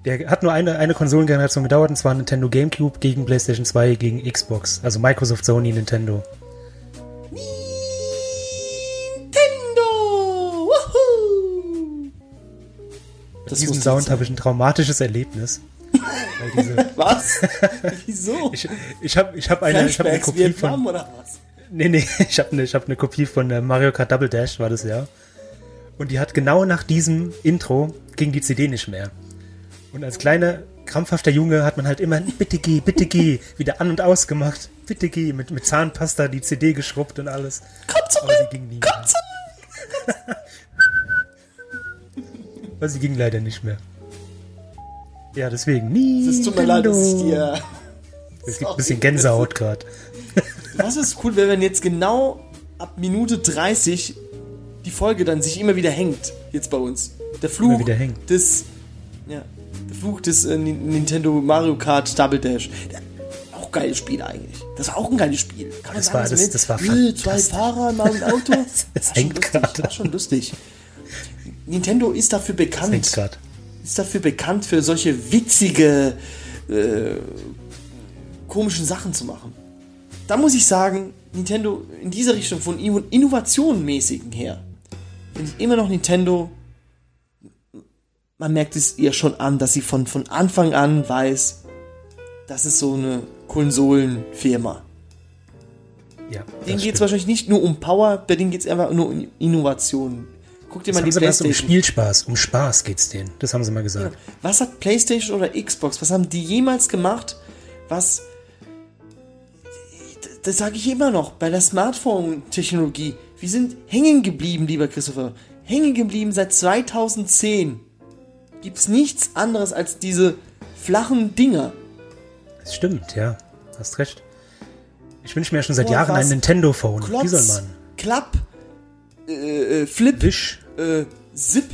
Der hat nur eine, eine Konsolengeneration gedauert, und zwar Nintendo GameCube gegen PlayStation 2 gegen Xbox. Also Microsoft, Sony. Nintendo! Das diesem Sound habe ich ein traumatisches Erlebnis. Diese, Was? Wieso? ich ich habe ich hab eine, ich hab eine Kopie Vietnam von, oder was? Nee, nee, ich habe eine hab ne Kopie von äh, Mario Kart Double Dash, war das ja. Und die hat genau nach diesem Intro ging die CD nicht mehr. Und als kleiner, krampfhafter Junge hat man halt immer, bitte geh, bitte geh, wieder an und aus gemacht. Bitte geh, mit, mit Zahnpasta die CD geschrubbt und alles. Komm Aber zurück! sie ging nie Komm zurück! Aber sie ging leider nicht mehr. Ja, deswegen nie. Es tut mir leid, dass ich dir... Es gibt ein bisschen Gänsehaut gerade. Was ist cool, wenn man jetzt genau ab Minute 30 die Folge dann sich immer wieder hängt, jetzt bei uns. Der Fluch Immer wieder hängt. des... Ja, der Fluch des äh, Ni- Nintendo Mario Kart Double Dash. Der, auch geiles Spiel eigentlich. Das war auch ein geiles Spiel. Kann man Das sagen, war- das- das war Zwei. Fahrer in einem Auto. Es War schon hängt lustig. War schon lustig. Nintendo ist dafür bekannt ist dafür bekannt, für solche witzige, äh, komischen Sachen zu machen. Da muss ich sagen, Nintendo in dieser Richtung von Inno- Innovationenmäßigen her, finde ich immer noch Nintendo, man merkt es ihr schon an, dass sie von, von Anfang an weiß, das ist so eine Konsolenfirma. Ja, Denen geht es wahrscheinlich nicht nur um Power, bei denen geht es einfach nur um Innovation. Guck dir Das mal die sie was um Playstation Spielspaß, um Spaß geht's denen. Das haben sie mal gesagt. Was hat PlayStation oder Xbox, was haben die jemals gemacht, was. Das sage ich immer noch, bei der Smartphone-Technologie. Wir sind hängen geblieben, lieber Christopher. Hängen geblieben seit 2010. Gibt's nichts anderes als diese flachen Dinger. Das stimmt, ja. Hast recht. Ich wünsche mir ja schon seit Boah, Jahren ein was? Nintendo-Phone. Wie Klotz, soll man? Klapp, äh, äh, Flip, Wisch. Äh, Zip.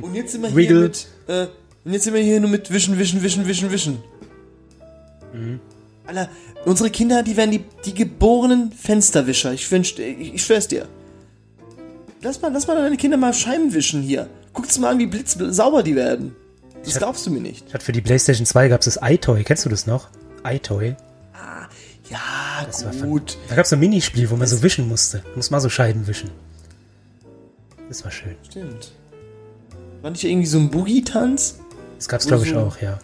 Und jetzt sind wir Wiggle. hier mit, äh, und jetzt sind wir hier nur mit Wischen, Wischen, Wischen, Wischen, Wischen. Alter, unsere Kinder, die werden die, die geborenen Fensterwischer. Ich wünsch, ich, ich schwör's dir. Lass mal, lass mal deine Kinder mal Scheiben wischen hier. Guck's mal an, wie blitzsauber die werden. Das glaubst du mir nicht. Ich hatte für die PlayStation 2 gab es das iToy. Kennst du das noch? iToy. Ja, war von- gut. Da gab es so ein Minispiel, wo man so wischen musste. Muss mal so Scheiben wischen. Das war schön. Stimmt. War nicht irgendwie so ein Boogie-Tanz? Das gab's glaube ich so- auch, ja.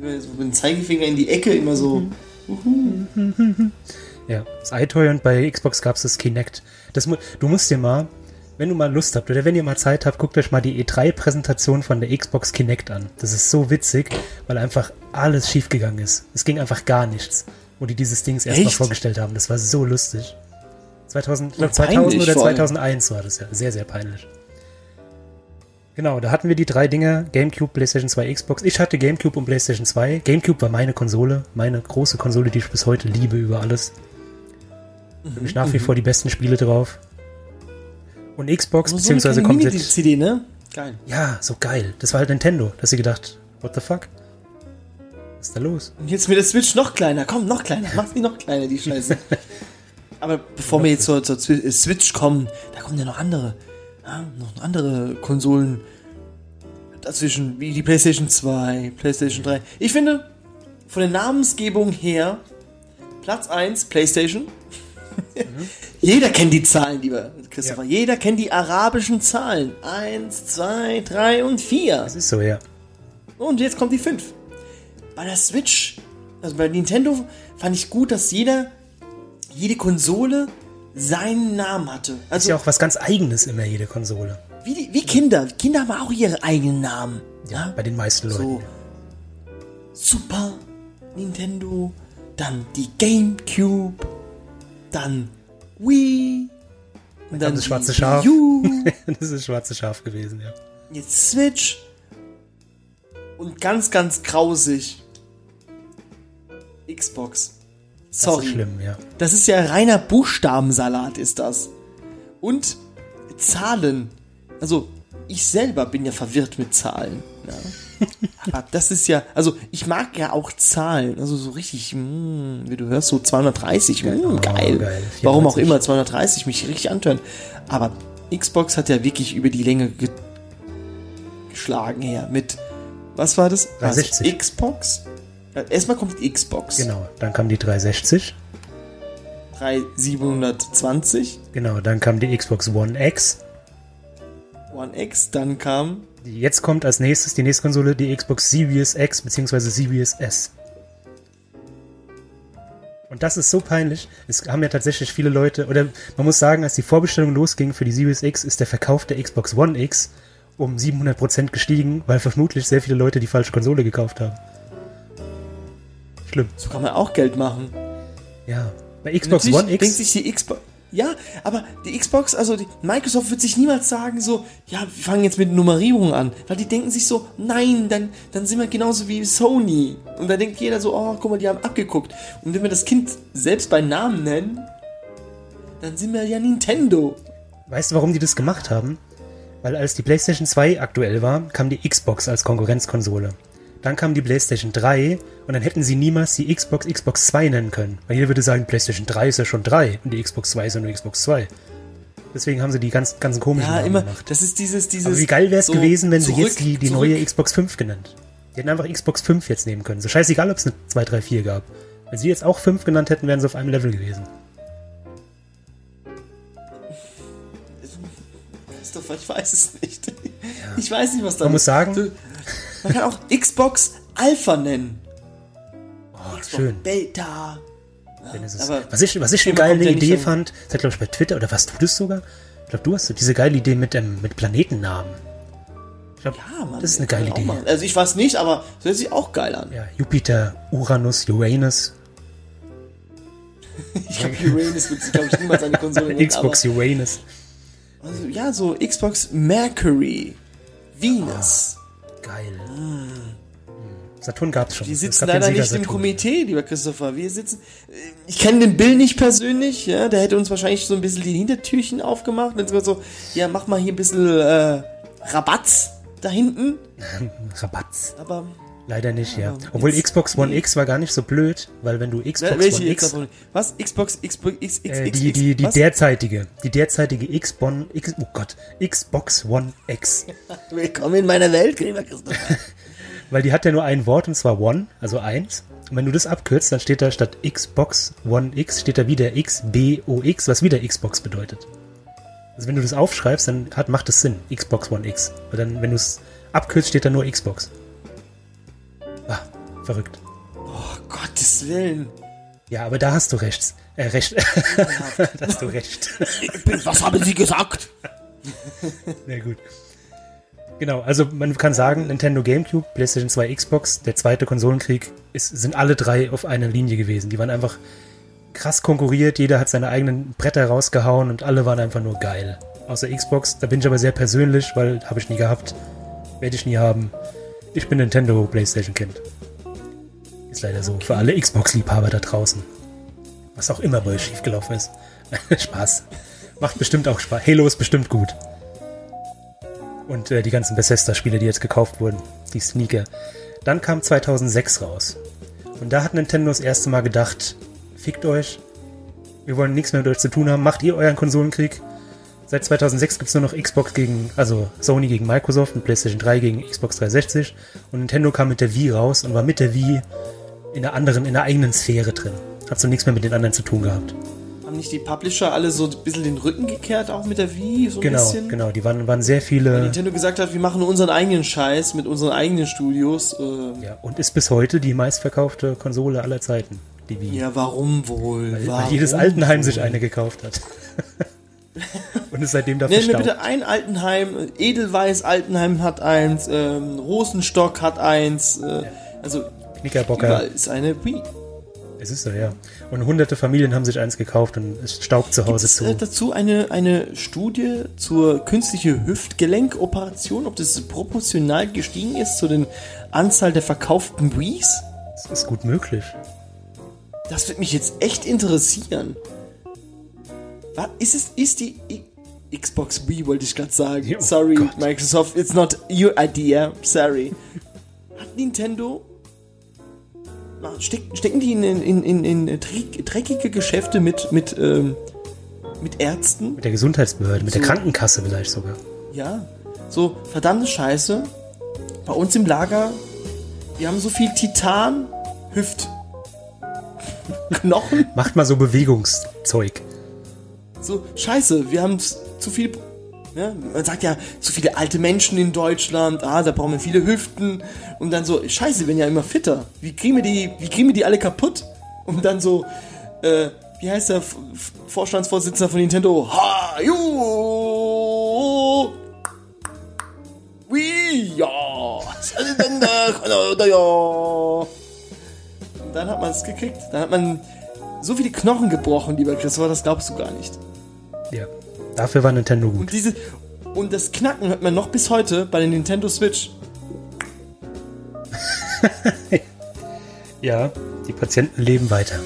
So mit dem Zeigefinger in die Ecke, immer so. Ja, das iToy und bei Xbox gab's das Kinect. Das, du musst dir mal, wenn du mal Lust habt oder wenn ihr mal Zeit habt, guckt euch mal die E3-Präsentation von der Xbox Kinect an. Das ist so witzig, weil einfach alles schiefgegangen ist. Es ging einfach gar nichts, wo die dieses Dings erstmal vorgestellt haben. Das war so lustig. 2000, ich glaub, Und 2000 peinlich oder vor allem. 2001 war das ja. Sehr, sehr peinlich. Genau, da hatten wir die drei Dinge. Gamecube, PlayStation 2, Xbox. Ich hatte Gamecube und PlayStation 2. Gamecube war meine Konsole. Meine große Konsole, die ich bis heute liebe über alles. Für mich nach wie vor die besten Spiele drauf. Und Xbox, So eine beziehungsweise kleine komplett. Mini-CD, ne? Geil. Ja, so geil. Das war halt Nintendo. Da hast du gedacht, what the fuck? Was ist da los? Und jetzt mit der Switch noch kleiner. Komm, noch kleiner. Mach sie noch kleiner, die Scheiße. Aber bevor wir jetzt zur, zur äh, Switch kommen, da kommen ja noch andere. Ja, noch andere Konsolen dazwischen, wie die PlayStation 2, PlayStation 3. Ich finde, von der Namensgebung her, Platz 1, PlayStation. Jeder kennt die Zahlen, lieber Christopher. Ja. Jeder kennt die arabischen Zahlen. 1, 2, 3 und 4. Das ist so, ja. Und jetzt kommt die 5. Bei der Switch, also bei Nintendo, fand ich gut, dass jeder, jede Konsole seinen Namen hatte. Ist Also ja auch was ganz Eigenes immer, jede Konsole. wie, die, wie Kinder. Kinder haben auch ihre eigenen Namen. Ja, bei den meisten Leuten. So Super Nintendo, dann die GameCube, dann Wii, und dann das die schwarze Schaf. Das ist das schwarze Schaf gewesen, ja. jetzt Switch und ganz, ganz grausig Xbox. Das Sorry. ist schlimm, ja. Das ist ja reiner Buchstabensalat, ist das. Und Zahlen. Also, ich selber bin ja verwirrt mit Zahlen. Ja. Aber das ist ja, also ich mag ja auch Zahlen. Also so richtig, mh, wie du hörst, so 230, mh, Oh, geil. geil. Warum auch 94. immer 230 mich richtig antören. Aber Xbox hat ja wirklich über die Länge ge geschlagen her mit, was war das? Was? 360. Xbox? Ja, Erstmal kommt die Xbox. Genau, dann kam die 360. 3720, Genau, dann kam die Xbox One X. One X, dann kam Jetzt kommt als nächstes die nächste Konsole, die Xbox Series X bzw. Series S. Und das ist so peinlich. Es haben ja tatsächlich viele Leute, oder man muss sagen, als die Vorbestellung losging für die Series X, ist der Verkauf der Xbox One X um 700% gestiegen, weil vermutlich sehr viele Leute die falsche Konsole gekauft haben. Schlimm. So kann man auch Geld machen. Ja. Bei Xbox Natürlich One X. denkt sich die Xbox. Ja, aber die Xbox, also die Microsoft wird sich niemals sagen so, ja, wir fangen jetzt mit Nummerierung an, weil die denken sich so, nein, dann, dann sind wir genauso wie Sony. Und da denkt jeder so, oh, guck mal, die haben abgeguckt. Und wenn wir das Kind selbst bei Namen nennen, dann sind wir ja Nintendo. Weißt du, warum die das gemacht haben? Weil als die PlayStation 2 aktuell war, kam die Xbox als Konkurrenzkonsole. Dann kam die PlayStation 3 und dann hätten sie niemals die Xbox Xbox 2 nennen können. Weil jeder würde sagen, PlayStation 3 ist ja schon 3 und die Xbox 2 ist ja nur Xbox 2. Deswegen haben sie die ganz, ganzen komischen Ja, Namen immer, gemacht. das ist dieses, dieses. Aber wie geil wäre es so gewesen, wenn sie zurück, jetzt die, die zurück. neue Xbox 5 genannt. Die hätten einfach Xbox 5 jetzt nehmen können. So scheißegal, ob es eine 2, 3, 4 gab. Wenn sie jetzt auch 5 genannt hätten, wären sie auf einem Level gewesen. Christopher, ich weiß es nicht. Ich weiß nicht, was da Man muss sagen- Du, man kann auch Xbox Alpha nennen. Oh, Xbox schön. Beta. Es ist. was ich, was ich eine geile ja Idee fand, das hat glaube ich bei Twitter, oder warst du das sogar? Ich glaube, du hast so diese geile Idee mit, ähm, mit Planetennamen. Ich glaube, Ja, Mann, das ist eine geile Idee. machen. Also ich weiß nicht, aber das hört sich auch geil an. Ja, Jupiter, Uranus, Uranus, Ich glaube, Uranus wird sich, glaube ich, niemals an die Konsole nennen. Xbox Uranus. Also, ja, so Xbox Mercury, Venus. Geil. Hm. Saturn gab es schon. Wir sitzen leider nicht im Saturn. Komitee, lieber Christopher. Wir sitzen. Ich kenne den Bill nicht persönlich, ja. Der hätte uns wahrscheinlich so ein bisschen die Hintertürchen aufgemacht. Wenn es so, ja, mach mal hier ein bisschen äh, Rabatz da hinten. Rabatz. Aber Leider nicht, ja. Obwohl jetzt- Xbox One X war gar nicht so blöd, weil wenn du Xbox welche One X? Was? Xbox, Xbox, X, X, äh, X, die, die, die was? derzeitige, die derzeitige Xbox, X, oh Gott, Xbox One X. Willkommen in meiner Welt, lieber Christopher. Weil die hat ja nur ein Wort und zwar One, also eins. Und wenn du das abkürzt, dann steht da statt Xbox One X, steht da wieder XBOX, was wieder Xbox bedeutet. Also wenn du das aufschreibst, dann hat, macht das Sinn, Xbox One X. Weil dann, wenn du es abkürzt, steht da nur Xbox. Verrückt. oh, Gottes Willen. Ja, aber da hast du recht. Äh, recht. da hast du recht. Was haben Sie gesagt? Sehr gut. Genau, also man kann sagen, Nintendo GameCube, PlayStation 2, Xbox, der zweite Konsolenkrieg, ist, sind alle drei auf einer Linie gewesen. Die waren einfach krass konkurriert, jeder hat seine eigenen Bretter rausgehauen und alle waren einfach nur geil. Außer Xbox, da bin ich aber sehr persönlich, weil habe ich nie gehabt, werde ich nie haben. Ich bin Nintendo PlayStation Kind. Ist leider so. Für alle Xbox-Liebhaber da draußen. Was auch immer bei euch schiefgelaufen ist. Spaß. Macht bestimmt auch Spaß. Halo ist bestimmt gut. Und äh, die ganzen Bethesda-Spiele, die jetzt gekauft wurden. Die Sneaker. Dann kam 2006 raus. Und da hat Nintendo das erste Mal gedacht, fickt euch. Wir wollen nichts mehr mit euch zu tun haben. Macht ihr euren Konsolenkrieg. Seit 2006 gibt's nur noch Xbox gegen, also Sony gegen Microsoft und PlayStation 3 gegen Xbox 360. Und Nintendo kam mit der Wii raus und war mit der Wii in einer anderen, in einer eigenen Sphäre drin. Hat so nichts mehr mit den anderen zu tun gehabt. Haben nicht die Publisher alle so ein bisschen den Rücken gekehrt, auch mit der Wii? So ein Genau, bisschen? genau. Die waren, waren sehr viele. Nintendo gesagt hat, wir machen unseren eigenen Scheiß mit unseren eigenen Studios. Äh, Ja, und ist bis heute die meistverkaufte Konsole aller Zeiten. Die Wii. ja, warum wohl? weil, warum weil jedes Altenheim wohl? sich eine gekauft hat. und ist seitdem dafür Nenn mir bitte ein Altenheim. Edelweiß Altenheim hat eins. Ähm, Rosenstock hat eins. Äh, Also Knickerbocker. überall ist eine Wii. Es ist so, ja. Und hunderte Familien haben sich eins gekauft und es staubt zu Hause Ist zu. äh, dazu eine, eine Studie zur künstlichen Hüftgelenkoperation, ob das proportional gestiegen ist zu den Anzahl der verkauften Wiis? Das ist gut möglich. Das wird mich jetzt echt interessieren. Was, ist es, ist die, Xbox Wii wollte ich gerade sagen. Oh sorry, Gott. Microsoft, it's not your idea. Sorry. Hat Nintendo. Stecken die in, in, in, in dreck- dreckige Geschäfte mit, mit, ähm, mit Ärzten? Mit der Gesundheitsbehörde, mit der So. Krankenkasse vielleicht sogar. Ja. So, verdammte Scheiße. Bei uns im Lager, wir haben so viel Titan, Hüft. Knochen. Macht mal so Bewegungszeug. So, scheiße, wir haben zu viel. Ne? Man sagt ja, zu viele alte Menschen in Deutschland, ah, da brauchen wir viele Hüften. Und dann so, scheiße, wir werden ja immer fitter. Wie kriegen wir die, wie kriegen wir die alle kaputt? Und dann so, äh, wie heißt der F Vorstandsvorsitzender von Nintendo? Ha, ju! Ja! ja! Und dann hat man es gekriegt. Dann hat man so viele Knochen gebrochen, lieber Christopher, das glaubst du gar nicht. Ja. Dafür war Nintendo gut. Und diese und das Knacken hört man noch bis heute bei der Nintendo Switch. Ja, die Patienten leben weiter.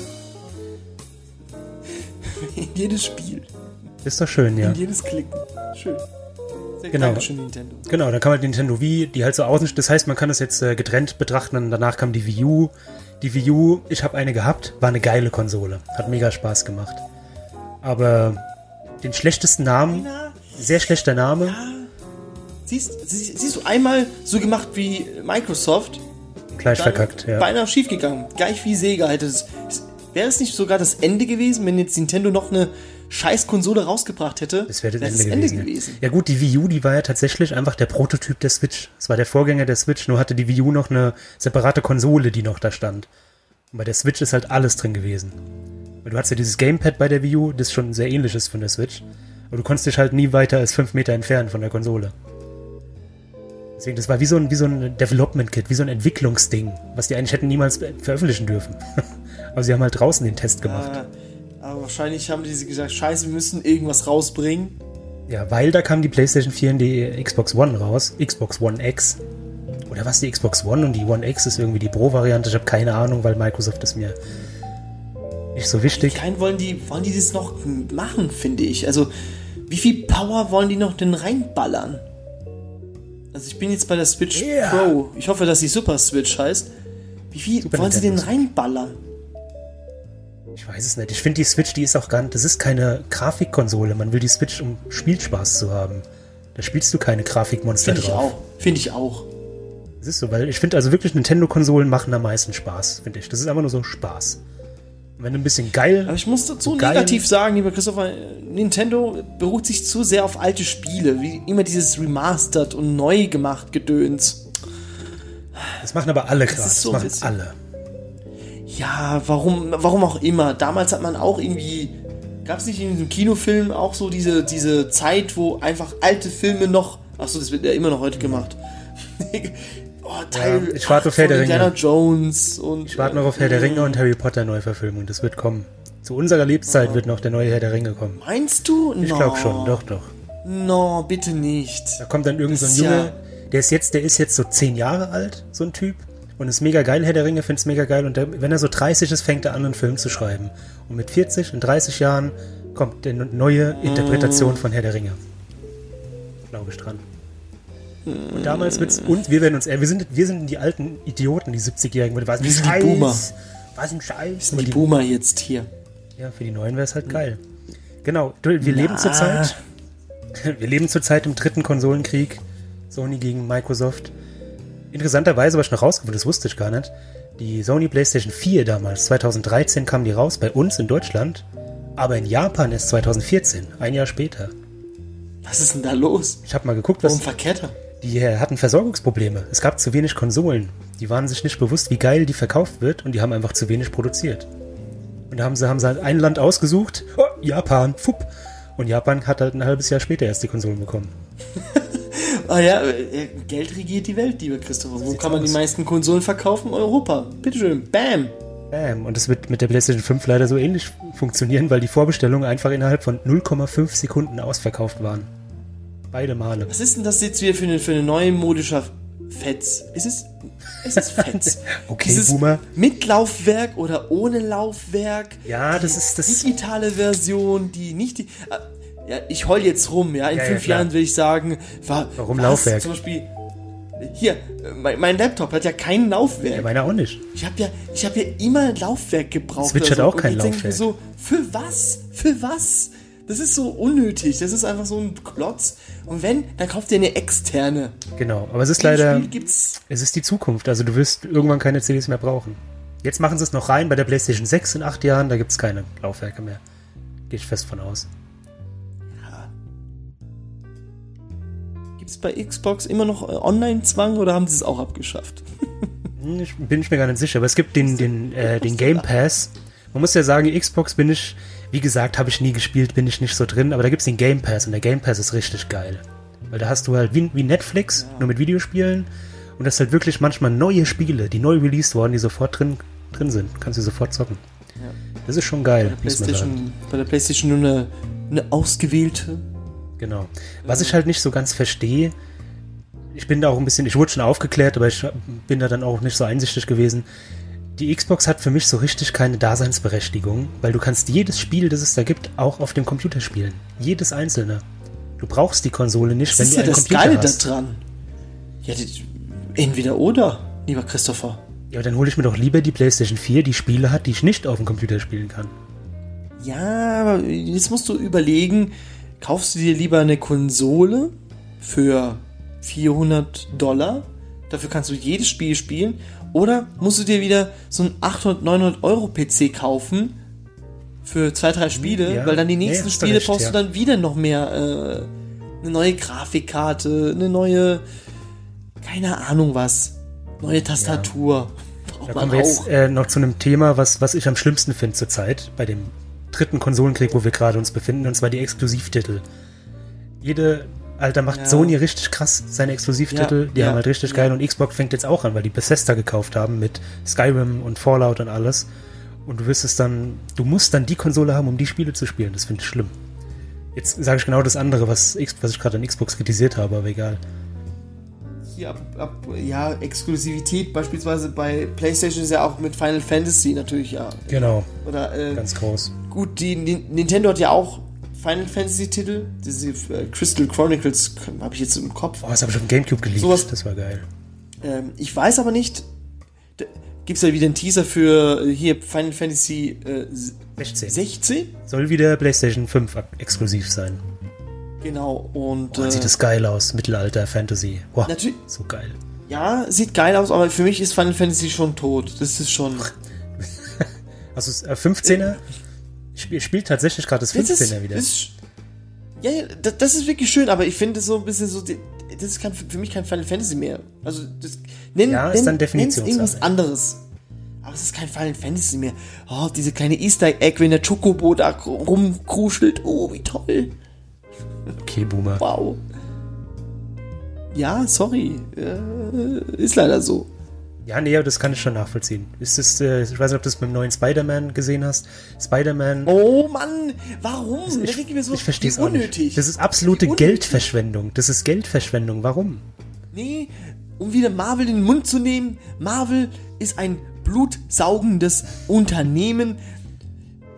In jedes Spiel, Ist doch schön, ja. in jedes Klicken. Schön. Sehr Genau. Dankeschön, Nintendo. Genau, dann kam halt Nintendo Wii, die halt so außen, das heißt, man kann das jetzt äh, getrennt betrachten und danach kam die Wii U. Die Wii U, ich habe eine gehabt, war eine geile Konsole, hat mega Spaß gemacht. Aber den schlechtesten Namen, Na, sehr schlechter Name, siehst, sie- siehst du einmal so gemacht wie Microsoft, gleich verkackt, ja. beinahe schief gegangen. Gleich wie Sega hätte es. Wäre es nicht sogar das Ende gewesen, wenn jetzt Nintendo noch eine scheiß Konsole rausgebracht hätte? Das wäre das, wär's Ende, gewesen. gewesen. Ja gut, die Wii U, die war ja tatsächlich einfach der Prototyp der Switch. Es war der Vorgänger der Switch, nur hatte die Wii U noch eine separate Konsole, die noch da stand. Und bei der Switch ist halt alles drin gewesen. Weil du hast ja dieses Gamepad bei der Wii U, das schon sehr ähnlich ist von der Switch. Aber du konntest dich halt nie weiter als fünf Meter entfernen von der Konsole. Deswegen, das war wie so ein, wie so ein Development-Kit, wie so ein Entwicklungsding, was die eigentlich hätten niemals veröffentlichen dürfen. Aber sie haben halt draußen den Test gemacht. Ah, aber wahrscheinlich haben die gesagt, scheiße, wir müssen irgendwas rausbringen. Ja, weil da kam die PlayStation 4 und die Xbox One raus. Xbox One X. Oder was, die Xbox One und die One X ist irgendwie die Pro-Variante. Ich habe keine Ahnung, weil Microsoft ist mir nicht so wichtig. Kein wollen die, wollen die das noch machen, finde ich. Also, wie viel Power wollen die noch denn reinballern? Also, ich bin jetzt bei der Switch Ja. Pro. Ich hoffe, dass sie Super Switch heißt. Wie viel Super wollen sie denn Nintendo reinballern? Ich weiß es nicht. Ich finde die Switch, die ist auch gar nicht, das ist keine Grafikkonsole. Man will die Switch, um Spielspaß zu haben. Da spielst du keine Grafikmonster Finde ich drauf. auch. Finde ich auch. Das ist so, weil ich finde also wirklich Nintendo-Konsolen machen am meisten Spaß, finde ich. Das ist einfach nur so Spaß. Wenn du ein bisschen geil. Aber ich muss dazu negativ sagen, lieber Christopher, Nintendo beruht sich zu sehr auf alte Spiele. Wie immer dieses Remastered und neu gemacht Gedöns. Das machen aber alle gerade. Das, so ein machen bisschen- alle. Ja, warum, warum auch immer. Damals hat man auch irgendwie. Gab es nicht in diesem Kinofilm auch so diese, diese Zeit, wo einfach alte Filme noch. Achso, das wird ja immer noch heute gemacht. oh, Teil Ja, ich warte auf Herr der Ringe. Indiana Jones und. Ich warte noch auf Herr der Ringe und Harry Potter Neuverfilmung. Das wird kommen. Zu unserer Lebzeit wird noch der neue Herr der Ringe kommen. Meinst du? Ich glaube schon, doch, doch. No, bitte nicht. Da kommt dann irgend so ein ist ja- Junge, der ist jetzt, der ist jetzt so zehn Jahre alt, so ein Typ. Und ist mega geil, Herr der Ringe, find's mega geil. Und der, wenn er so 30 ist, fängt er an, einen Film zu schreiben. Und mit 40 und 30 Jahren kommt eine neue Interpretation von Herr der Ringe. Glaube ich dran. Und damals wird's, und wir werden uns, wir sind, wir sind die alten Idioten, die 70-Jährigen. Was ein Wir sind die Scheiß, Boomer. Was ein Scheiß. Die Boomer jetzt hier. Ja, für die Neuen wäre es halt geil. Genau, wir leben Na. zurzeit. Wir leben zurzeit im dritten Konsolenkrieg. Sony gegen Microsoft. Interessanterweise, was ich noch rausgefunden, das wusste ich gar nicht. Die Sony PlayStation 4 damals, 2013 kam die raus, bei uns in Deutschland. Aber in Japan erst 2014, ein Jahr später. Was ist denn da los? Ich habe mal geguckt, Warum was verkehrt er? Die äh, hatten Versorgungsprobleme. Es gab zu wenig Konsolen. Die waren sich nicht bewusst, wie geil die verkauft wird und die haben einfach zu wenig produziert. Und da haben sie, haben sie halt ein Land ausgesucht, oh, Japan, fupp. Und Japan hat halt ein halbes Jahr später erst die Konsolen bekommen. Ah ja, äh, Geld regiert die Welt, lieber Christopher. Wo sieht's kann man aus. die meisten Konsolen verkaufen? Europa. Bitteschön. Bam. Bam. Und das wird mit der PlayStation 5 leider so ähnlich funktionieren, weil die Vorbestellungen einfach innerhalb von 0,5 Sekunden ausverkauft waren. Beide Male. Was ist denn das jetzt wieder für eine, für eine neue modischer Fetz? Ist es, ist es Fetz? Okay, Dieses Boomer. Mit Laufwerk oder ohne Laufwerk? Ja, das ist das. Digitale Version, die nicht die. äh, Ja, ich heul jetzt rum, ja. In Ja, ja, fünf klar. Jahren will ich sagen, war, Warum was? Laufwerk? Zum Beispiel, hier, mein, mein Laptop hat ja kein Laufwerk. Ja, meiner auch nicht. Ich habe ja, ich habe ja immer Laufwerk gebraucht. Switch hat auch Und kein Laufwerk. so, für was? Für was? Das ist so unnötig. Das ist einfach so ein Klotz. Und wenn, dann kauft ihr eine externe. Genau. Aber es ist leider, es ist die Zukunft. Also du wirst irgendwann keine CDs mehr brauchen. Jetzt machen sie es noch rein bei der PlayStation 6 in acht Jahren, da gibt es keine Laufwerke mehr. Gehe ich fest von aus. Gibt's bei Xbox immer noch äh, Online-Zwang oder haben sie es auch abgeschafft? Hm, Ich bin ich mir gar nicht sicher, aber es gibt den, den, äh, den Game Pass. Man muss ja sagen, Xbox bin ich, wie gesagt, habe ich nie gespielt, bin ich nicht so drin, aber da gibt es den Game Pass und der Game Pass ist richtig geil. Weil da hast du halt wie, wie Netflix, nur mit Videospielen und das halt wirklich manchmal neue Spiele, die neu released worden, die sofort drin, drin sind. Kannst du sofort zocken. Das ist schon geil, man sagen. PlayStation, bei der PlayStation nur eine, eine ausgewählte. Genau. Was ich halt nicht so ganz verstehe, ich bin da auch ein bisschen, ich wurde schon aufgeklärt, aber ich bin da dann auch nicht so einsichtig gewesen. Die Xbox hat für mich so richtig keine Daseinsberechtigung, weil du kannst jedes Spiel, das es da gibt, auch auf dem Computer spielen. Jedes einzelne. Du brauchst die Konsole nicht, Das wenn ist du ja einen das Computer Geile da hast. dran. Ja, die, entweder oder, lieber Christopher. Ja, aber dann hole ich mir doch lieber die PlayStation 4, die Spiele hat, die ich nicht auf dem Computer spielen kann. Ja, aber jetzt musst du überlegen, kaufst du dir lieber eine Konsole für 400 Dollar? Dafür kannst du jedes Spiel spielen. Oder musst du dir wieder so einen 800, 900 Euro PC kaufen für zwei, drei Spiele, Ja. weil dann die nächsten du Spiele recht, brauchst ja. du dann wieder noch mehr, äh, eine neue Grafikkarte, eine neue, keine Ahnung was, neue Tastatur. Da kommen wir jetzt auch. äh, noch zu einem Thema, was, was ich am schlimmsten finde zurzeit, bei dem dritten Konsolenkrieg, wo wir gerade uns befinden, und zwar die Exklusivtitel. Jede, Alter, macht Ja. Sony richtig krass seine Exklusivtitel, Ja, die ja, haben halt richtig geil und Xbox fängt jetzt auch an, weil die Bethesda gekauft haben mit Skyrim und Fallout und alles. Und du wirst es dann, du musst dann die Konsole haben, um die Spiele zu spielen. Das finde ich schlimm. Jetzt sage ich genau das andere, was, was ich gerade an Xbox kritisiert habe, aber egal. Ab, ab, ja, Exklusivität beispielsweise bei PlayStation ist ja auch mit Final Fantasy natürlich ja. Genau, Oder äh, ganz groß. gut, die, Ni- Nintendo hat ja auch Final Fantasy Titel, diese äh, Crystal Chronicles habe ich jetzt im Kopf. Oh, das habe ich auf dem Gamecube geliebt. Sowas- das war geil. Ähm, ich weiß aber nicht, gibt es ja wieder einen Teaser für äh, hier Final Fantasy äh, 16. 16? Soll wieder PlayStation 5 ak- exklusiv sein. Genau, und Boah, äh, sieht das geil aus. Mittelalter, Fantasy. Boah, Natürlich- so geil. ja, sieht geil aus, aber für mich ist Final Fantasy schon tot. Das ist schon. Also es- äh, 15er? Spiel, spielt tatsächlich gerade das Das 15er ist, wieder. Ist, ja, ja, das, ist wirklich schön, aber ich finde so ein bisschen so, das ist kein, für mich kein Final Fantasy mehr. Also, das, nenn, Ja, ist nenn, dann irgendwas anderes. Aber es ist kein Final Fantasy mehr. Oh, diese kleine Easter Egg, wenn der Chocobo da rumkruschelt. Oh, wie toll. Okay, Boomer. Wow. Ja, sorry. Äh, ist leider so. Ja, nee, das kann ich schon nachvollziehen. Ist das, äh, ich weiß nicht, ob du das mit dem neuen Spider-Man gesehen hast. Spider-Man. Oh Mann, warum? Da ich ich so, ich verstehe es auch nicht. unnötig. Das ist absolute Wie unnötig. Geldverschwendung. Das ist Geldverschwendung. Warum? Nee, um wieder Marvel in den Mund zu nehmen. Marvel ist ein blutsaugendes Unternehmen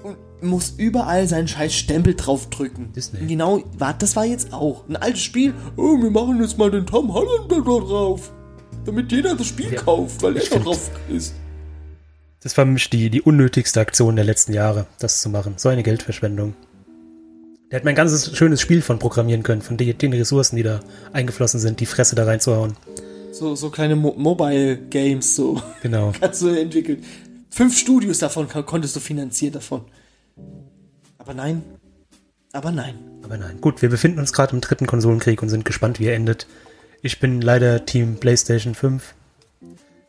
und muss überall seinen scheiß Stempel draufdrücken. Disney. Genau, war, das war jetzt auch ein altes Spiel. Oh, wir machen jetzt mal den Tom Holland da drauf. Damit jeder das Spiel Ja, kauft, weil er find- drauf ist. Das war für mich die, die unnötigste Aktion der letzten Jahre, das zu machen. So eine Geldverschwendung. Der hätte mein ganzes schönes Spiel von programmieren können, von den, den Ressourcen, die da eingeflossen sind, die Fresse da reinzuhauen. So, so kleine Mo Mobile Games, so. Genau. Kannst du entwickeln. Fünf Studios davon kon- konntest du finanzieren davon. Aber nein. Aber nein. Aber nein. Gut, wir befinden uns gerade im dritten Konsolenkrieg und sind gespannt, wie er endet. Ich bin leider Team PlayStation 5.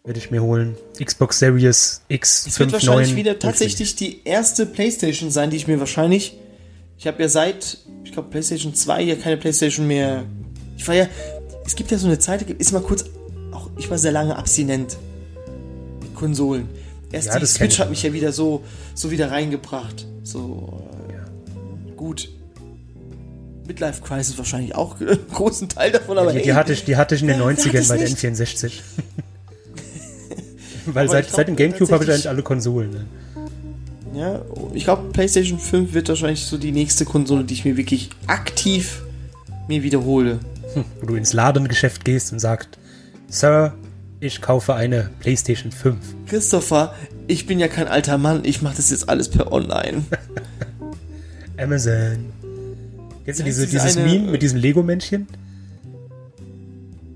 Werde ich mir holen. Xbox Series X, Es wird 5, wahrscheinlich 9. wieder tatsächlich die erste PlayStation sein, die ich mir wahrscheinlich. Ich habe ja seit, ich glaube, PlayStation 2 ja keine PlayStation mehr. Ich war ja. Es gibt ja so eine Zeit, ist mal kurz. Auch ich war sehr lange abstinent. Mit Konsolen. Erst Ja, die das Switch hat mich ja wieder so, so wieder reingebracht. So. Äh, gut. Midlife Crisis wahrscheinlich auch einen großen Teil davon, aber Die, ey, die, hatte ich, die hatte ich in den wer- wer hat 90ern es bei der nicht? N64. Weil seit, glaub, seit dem Gamecube habe ich eigentlich alle Konsolen. Ne? Ja, ich glaube, PlayStation 5 wird wahrscheinlich so die nächste Konsole, die ich mir wirklich aktiv mir wiederhole. Hm, wo du ins Ladengeschäft gehst und sagst, Sir, ich kaufe eine PlayStation 5. Christopher, ich bin ja kein alter Mann, ich mache das jetzt alles per Online. Amazon. Kennst du diese, diese dieses eine, Meme äh, mit diesem Lego-Männchen?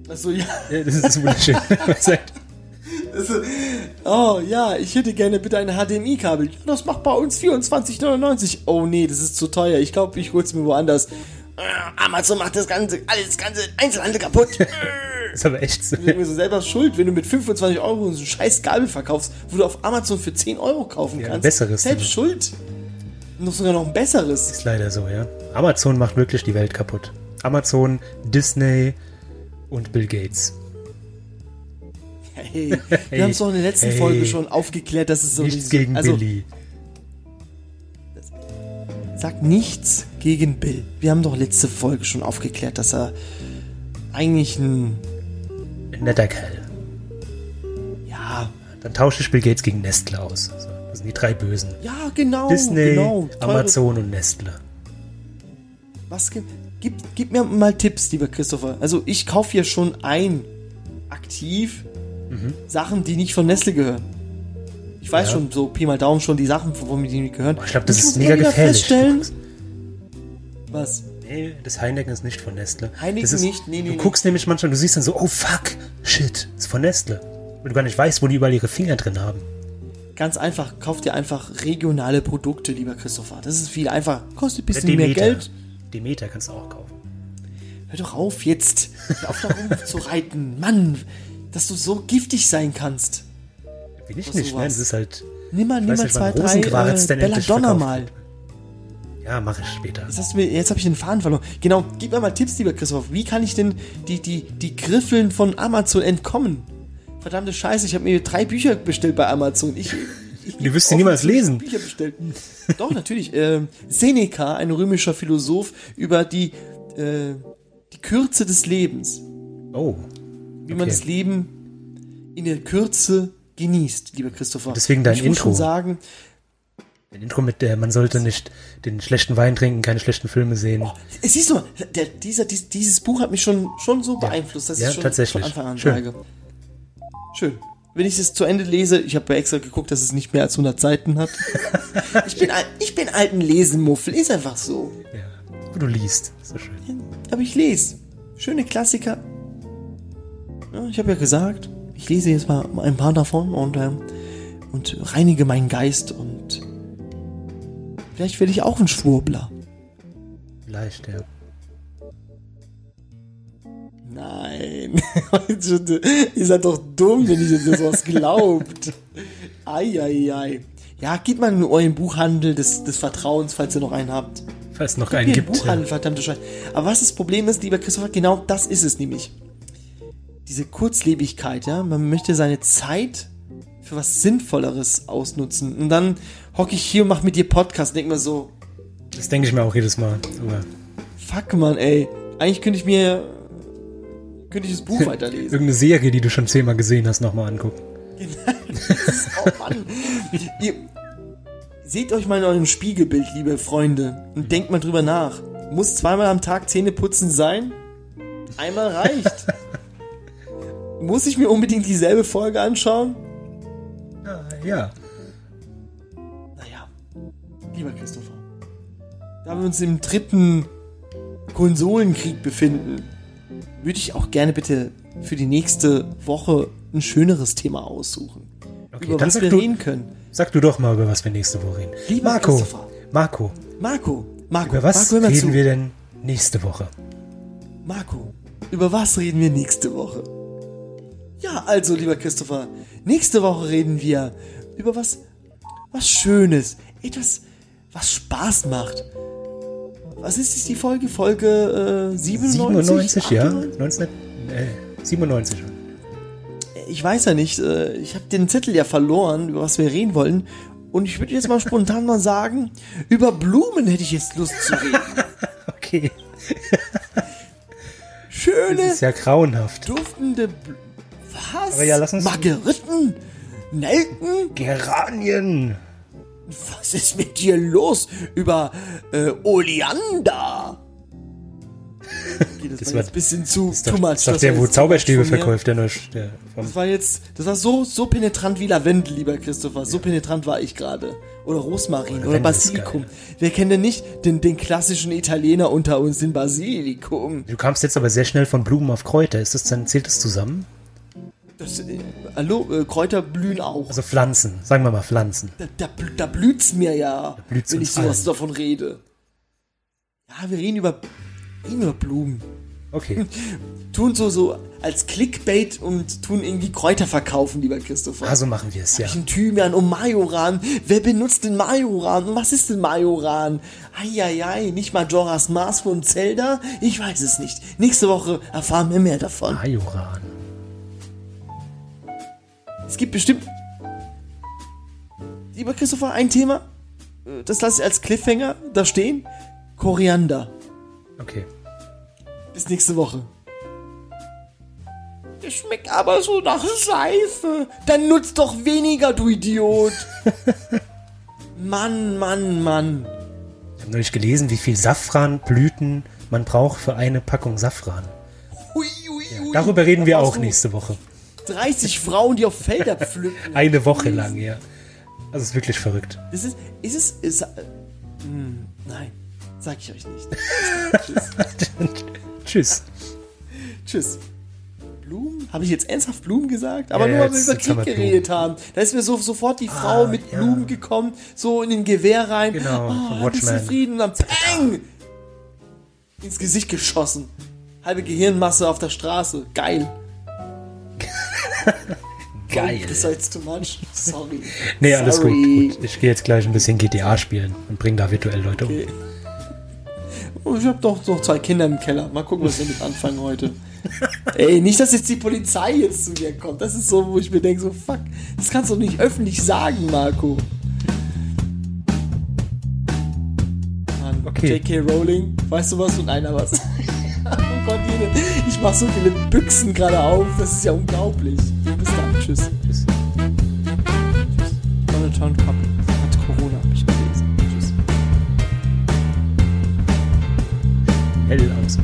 Achso, ja. Ja, das ist wunderschön. Oh ja, ich hätte gerne bitte ein HDMI-Kabel. Das macht bei uns 24,99. Oh nee, das ist zu teuer. Ich glaube, ich hol's mir woanders. Äh, Amazon macht das ganze, alles ganze Einzelhandel kaputt. das ist aber echt so. Ich bin mir so selber schuld, wenn du mit 25 Euro so ein scheiß Kabel verkaufst, wo du auf Amazon für 10 Euro kaufen Ja, kannst. besseres, Selbst schuld. Noch sogar noch ein besseres. Ist leider so, ja. Amazon macht wirklich die Welt kaputt. Amazon, Disney und Bill Gates. Hey, wir Hey, haben es doch in der letzten hey. Folge schon aufgeklärt, dass es so Nichts gegen also, Billy. Sag nichts gegen Bill. Wir haben doch letzte Folge schon aufgeklärt, dass er eigentlich ein Ein netter Kerl. ja, Dann tausche ich Bill Gates gegen Nestle aus. Also, das sind die drei Bösen. ja genau, Disney, genau. Amazon und Nestle. Was gibt, gib, gib mir mal Tipps, lieber Christopher. Also ich kaufe hier schon ein aktiv Mhm. Sachen, die nicht von Nestle gehören. Ich weiß Ja. schon, so Pi mal Daumen schon die Sachen, von mir die nicht gehören. Ich glaube, das Und ist mega gefährlich. Feststellen, was? Nee, das Heineken ist nicht von Nestle. Heineken das ist, nicht? Nee, nee, Du nee. guckst nämlich manchmal, du siehst dann so, oh fuck, shit, ist von Nestle. Und du gar nicht weißt, wo die überall ihre Finger drin haben. Ganz einfach, kauf dir einfach regionale Produkte, lieber Christopher. Das ist viel einfacher. Kostet ein bisschen Demeter. mehr Geld. Demeter kannst du auch kaufen. Hör doch auf jetzt, auf darum zu reiten. Mann, dass du so giftig sein kannst. Will ich Was nicht, nein, das ist halt. Nimm mal, nimm mal zwei, drei äh, Belladonna mal. Ja, mache ich später. Jetzt, mir, jetzt habe ich den Faden verloren. Genau, gib mir mal Tipps, lieber Christoph. Wie kann ich denn die, die, die Griffeln von Amazon entkommen? Verdammte Scheiße, ich habe mir drei Bücher bestellt bei Amazon. Ich, ich Die wirst du niemals lesen. Bücher bestellt. Doch, natürlich. Ähm, Seneca, ein römischer Philosoph, über die, äh, die Kürze des Lebens. Oh. Wie man das Leben in der Kürze genießt, lieber Christopher. Deswegen dein ich muss schon Intro. sagen, Ein Intro mit der, man sollte nicht den schlechten Wein trinken, keine schlechten Filme sehen. Äh, Siehst du mal, der, dieser, dies, dieses Buch hat mich schon, schon so beeinflusst, dass Ja, ich schon tatsächlich. von Anfang an Schön. sage. Schön. Wenn ich es zu Ende lese, ich habe ja extra geguckt, dass es nicht mehr als 100 Seiten hat. ich, bin, ich bin alten Lesemuffel, ist einfach so. Ja. Wo du liest. So schön. Aber ich lese. Schöne Klassiker. Ja, ich habe ja gesagt, ich lese jetzt mal ein paar davon und, ähm, und reinige meinen Geist und vielleicht werde ich auch ein Schwurbler. Vielleicht, ja. Nein. Ihr seid doch dumm, wenn ihr das was glaubt. Eieiei. Ja, geht mal in euren Buchhandel des, des Vertrauens, falls ihr noch einen habt. Falls es noch Hier, einen gibt. Buchhandel, verdammte Scheiße. Aber was das Problem ist, lieber Christopher, genau das ist es nämlich. Diese Kurzlebigkeit, ja. Man möchte seine Zeit für was Sinnvolleres ausnutzen. Und dann hocke ich hier und mache mit dir Podcast und denk mir so, Das denke ich mir auch jedes Mal. Aber fuck man, ey. Eigentlich könnte ich mir, könnte ich das Buch weiterlesen. irgendeine Serie, die du schon zehnmal gesehen hast, nochmal angucken. Oh Mann. Ihr, seht euch mal in eurem Spiegelbild, liebe Freunde, und denkt mal drüber nach. Muss zweimal am Tag Zähne putzen sein? Einmal reicht. Muss ich mir unbedingt dieselbe Folge anschauen? Ja. Naja, lieber Christopher, da wir uns im dritten Konsolenkrieg befinden, würde ich auch gerne bitte für die nächste Woche ein schöneres Thema aussuchen. Okay, über dann was wir du, reden können. sag du doch mal, über was wir nächste Woche reden. Lieber Marco. Marco, Marco, Marco, über was Marco, reden zu. wir denn nächste Woche? Marco, über was reden wir nächste Woche? Ja, also, lieber Christopher, nächste Woche reden wir über was, was Schönes, etwas, was Spaß macht. Was ist die Folge? Folge äh, 97? 97, ja. 98? 19, äh, 97. Ich weiß ja nicht, äh, ich habe den Zettel ja verloren, über was wir reden wollen. Und ich würde jetzt mal spontan mal sagen, über Blumen hätte ich jetzt Lust zu reden. Okay. Schöne, Das ist ja grauenhaft. duftende Bl Was? Aber ja, lass uns- Margeriten? Nelken? Geranien. Was ist mit dir los über äh, Oleander? Okay, das, Das war war- jetzt ein bisschen zu Ist too much. ist doch Das der, wo Zauberstäbe verkauft, der, der Das war jetzt, das war so, so penetrant wie Lavendel, lieber Christopher. So penetrant war ich gerade. Oder Rosmarin oder ist Basilikum. Wer kennt denn nicht den, den klassischen Italiener unter uns, den Basilikum? Du kamst jetzt aber sehr schnell von Blumen auf Kräuter. Ist das dann, zählt das zusammen? Das, äh, hallo, äh, Kräuter blühen auch. Also Pflanzen, sagen wir mal Pflanzen. Da, da, da blüht's mir ja, blüht's wenn ich sowas allen. davon rede. Ja, wir reden über, reden über Blumen. Okay. Tun so, so als Clickbait und tun irgendwie Kräuter verkaufen, lieber Christopher. Also machen wir es, ja. Ein Thymian und Majoran. Wer benutzt den Majoran? Und was ist denn Majoran? Eieiei, nicht Majora's Mask von Zelda? Ich weiß es nicht. Nächste Woche erfahren wir mehr davon. Majoran. Es gibt bestimmt. Lieber Christopher, ein Thema. äh, Das lasse ich als Cliffhanger da stehen. Koriander. Okay. Bis nächste Woche. Der schmeckt aber so nach Seife. Dann nutzt doch weniger, du Idiot. Mann, Mann, Mann. Ich habe neulich gelesen, wie viel Safranblüten man braucht für eine Packung Safran. Hui, hui, hui. Darüber reden wir auch nächste Woche. 30 Frauen, die auf Felder pflücken. Eine Woche lang, ja. Das ist wirklich verrückt. Ist, ist es, ist, äh, hm, nein, sag ich euch nicht. Tschüss. Tschüss. Tschüss. Blumen? Habe ich jetzt ernsthaft Blumen gesagt? Aber Ja, nur, weil wir über Krieg geredet haben. Da ist mir so, sofort die Frau Ah, mit ja. Blumen gekommen, so in den Gewehr rein. Genau, oh, ein Watchmen. bisschen Frieden und dann Peng! Ins Gesicht geschossen. Halbe Gehirnmasse auf der Straße. Geil. Geil. Das war jetzt too much. Sorry. Nee, alles gut, Sorry. gut. Ich gehe jetzt gleich ein bisschen GTA spielen und bringe da virtuell Leute um. Okay. Oh, ich habe doch noch zwei Kinder im Keller. Mal gucken, was wir mit anfangen heute. Ey, nicht, dass jetzt die Polizei jetzt zu mir kommt. Das ist so, wo ich mir denke, so, fuck, das kannst du doch nicht öffentlich sagen, Marco. Mann, Okay. J.K. Rowling, weißt du was und einer was? oh Gott, jede, ich mach so viele Büchsen gerade auf. Das ist ja unglaublich. Bis dann, tschüss. Tschüss. Donald Trump hat Corona, hab ich gelesen. Tschüss. Hell aus.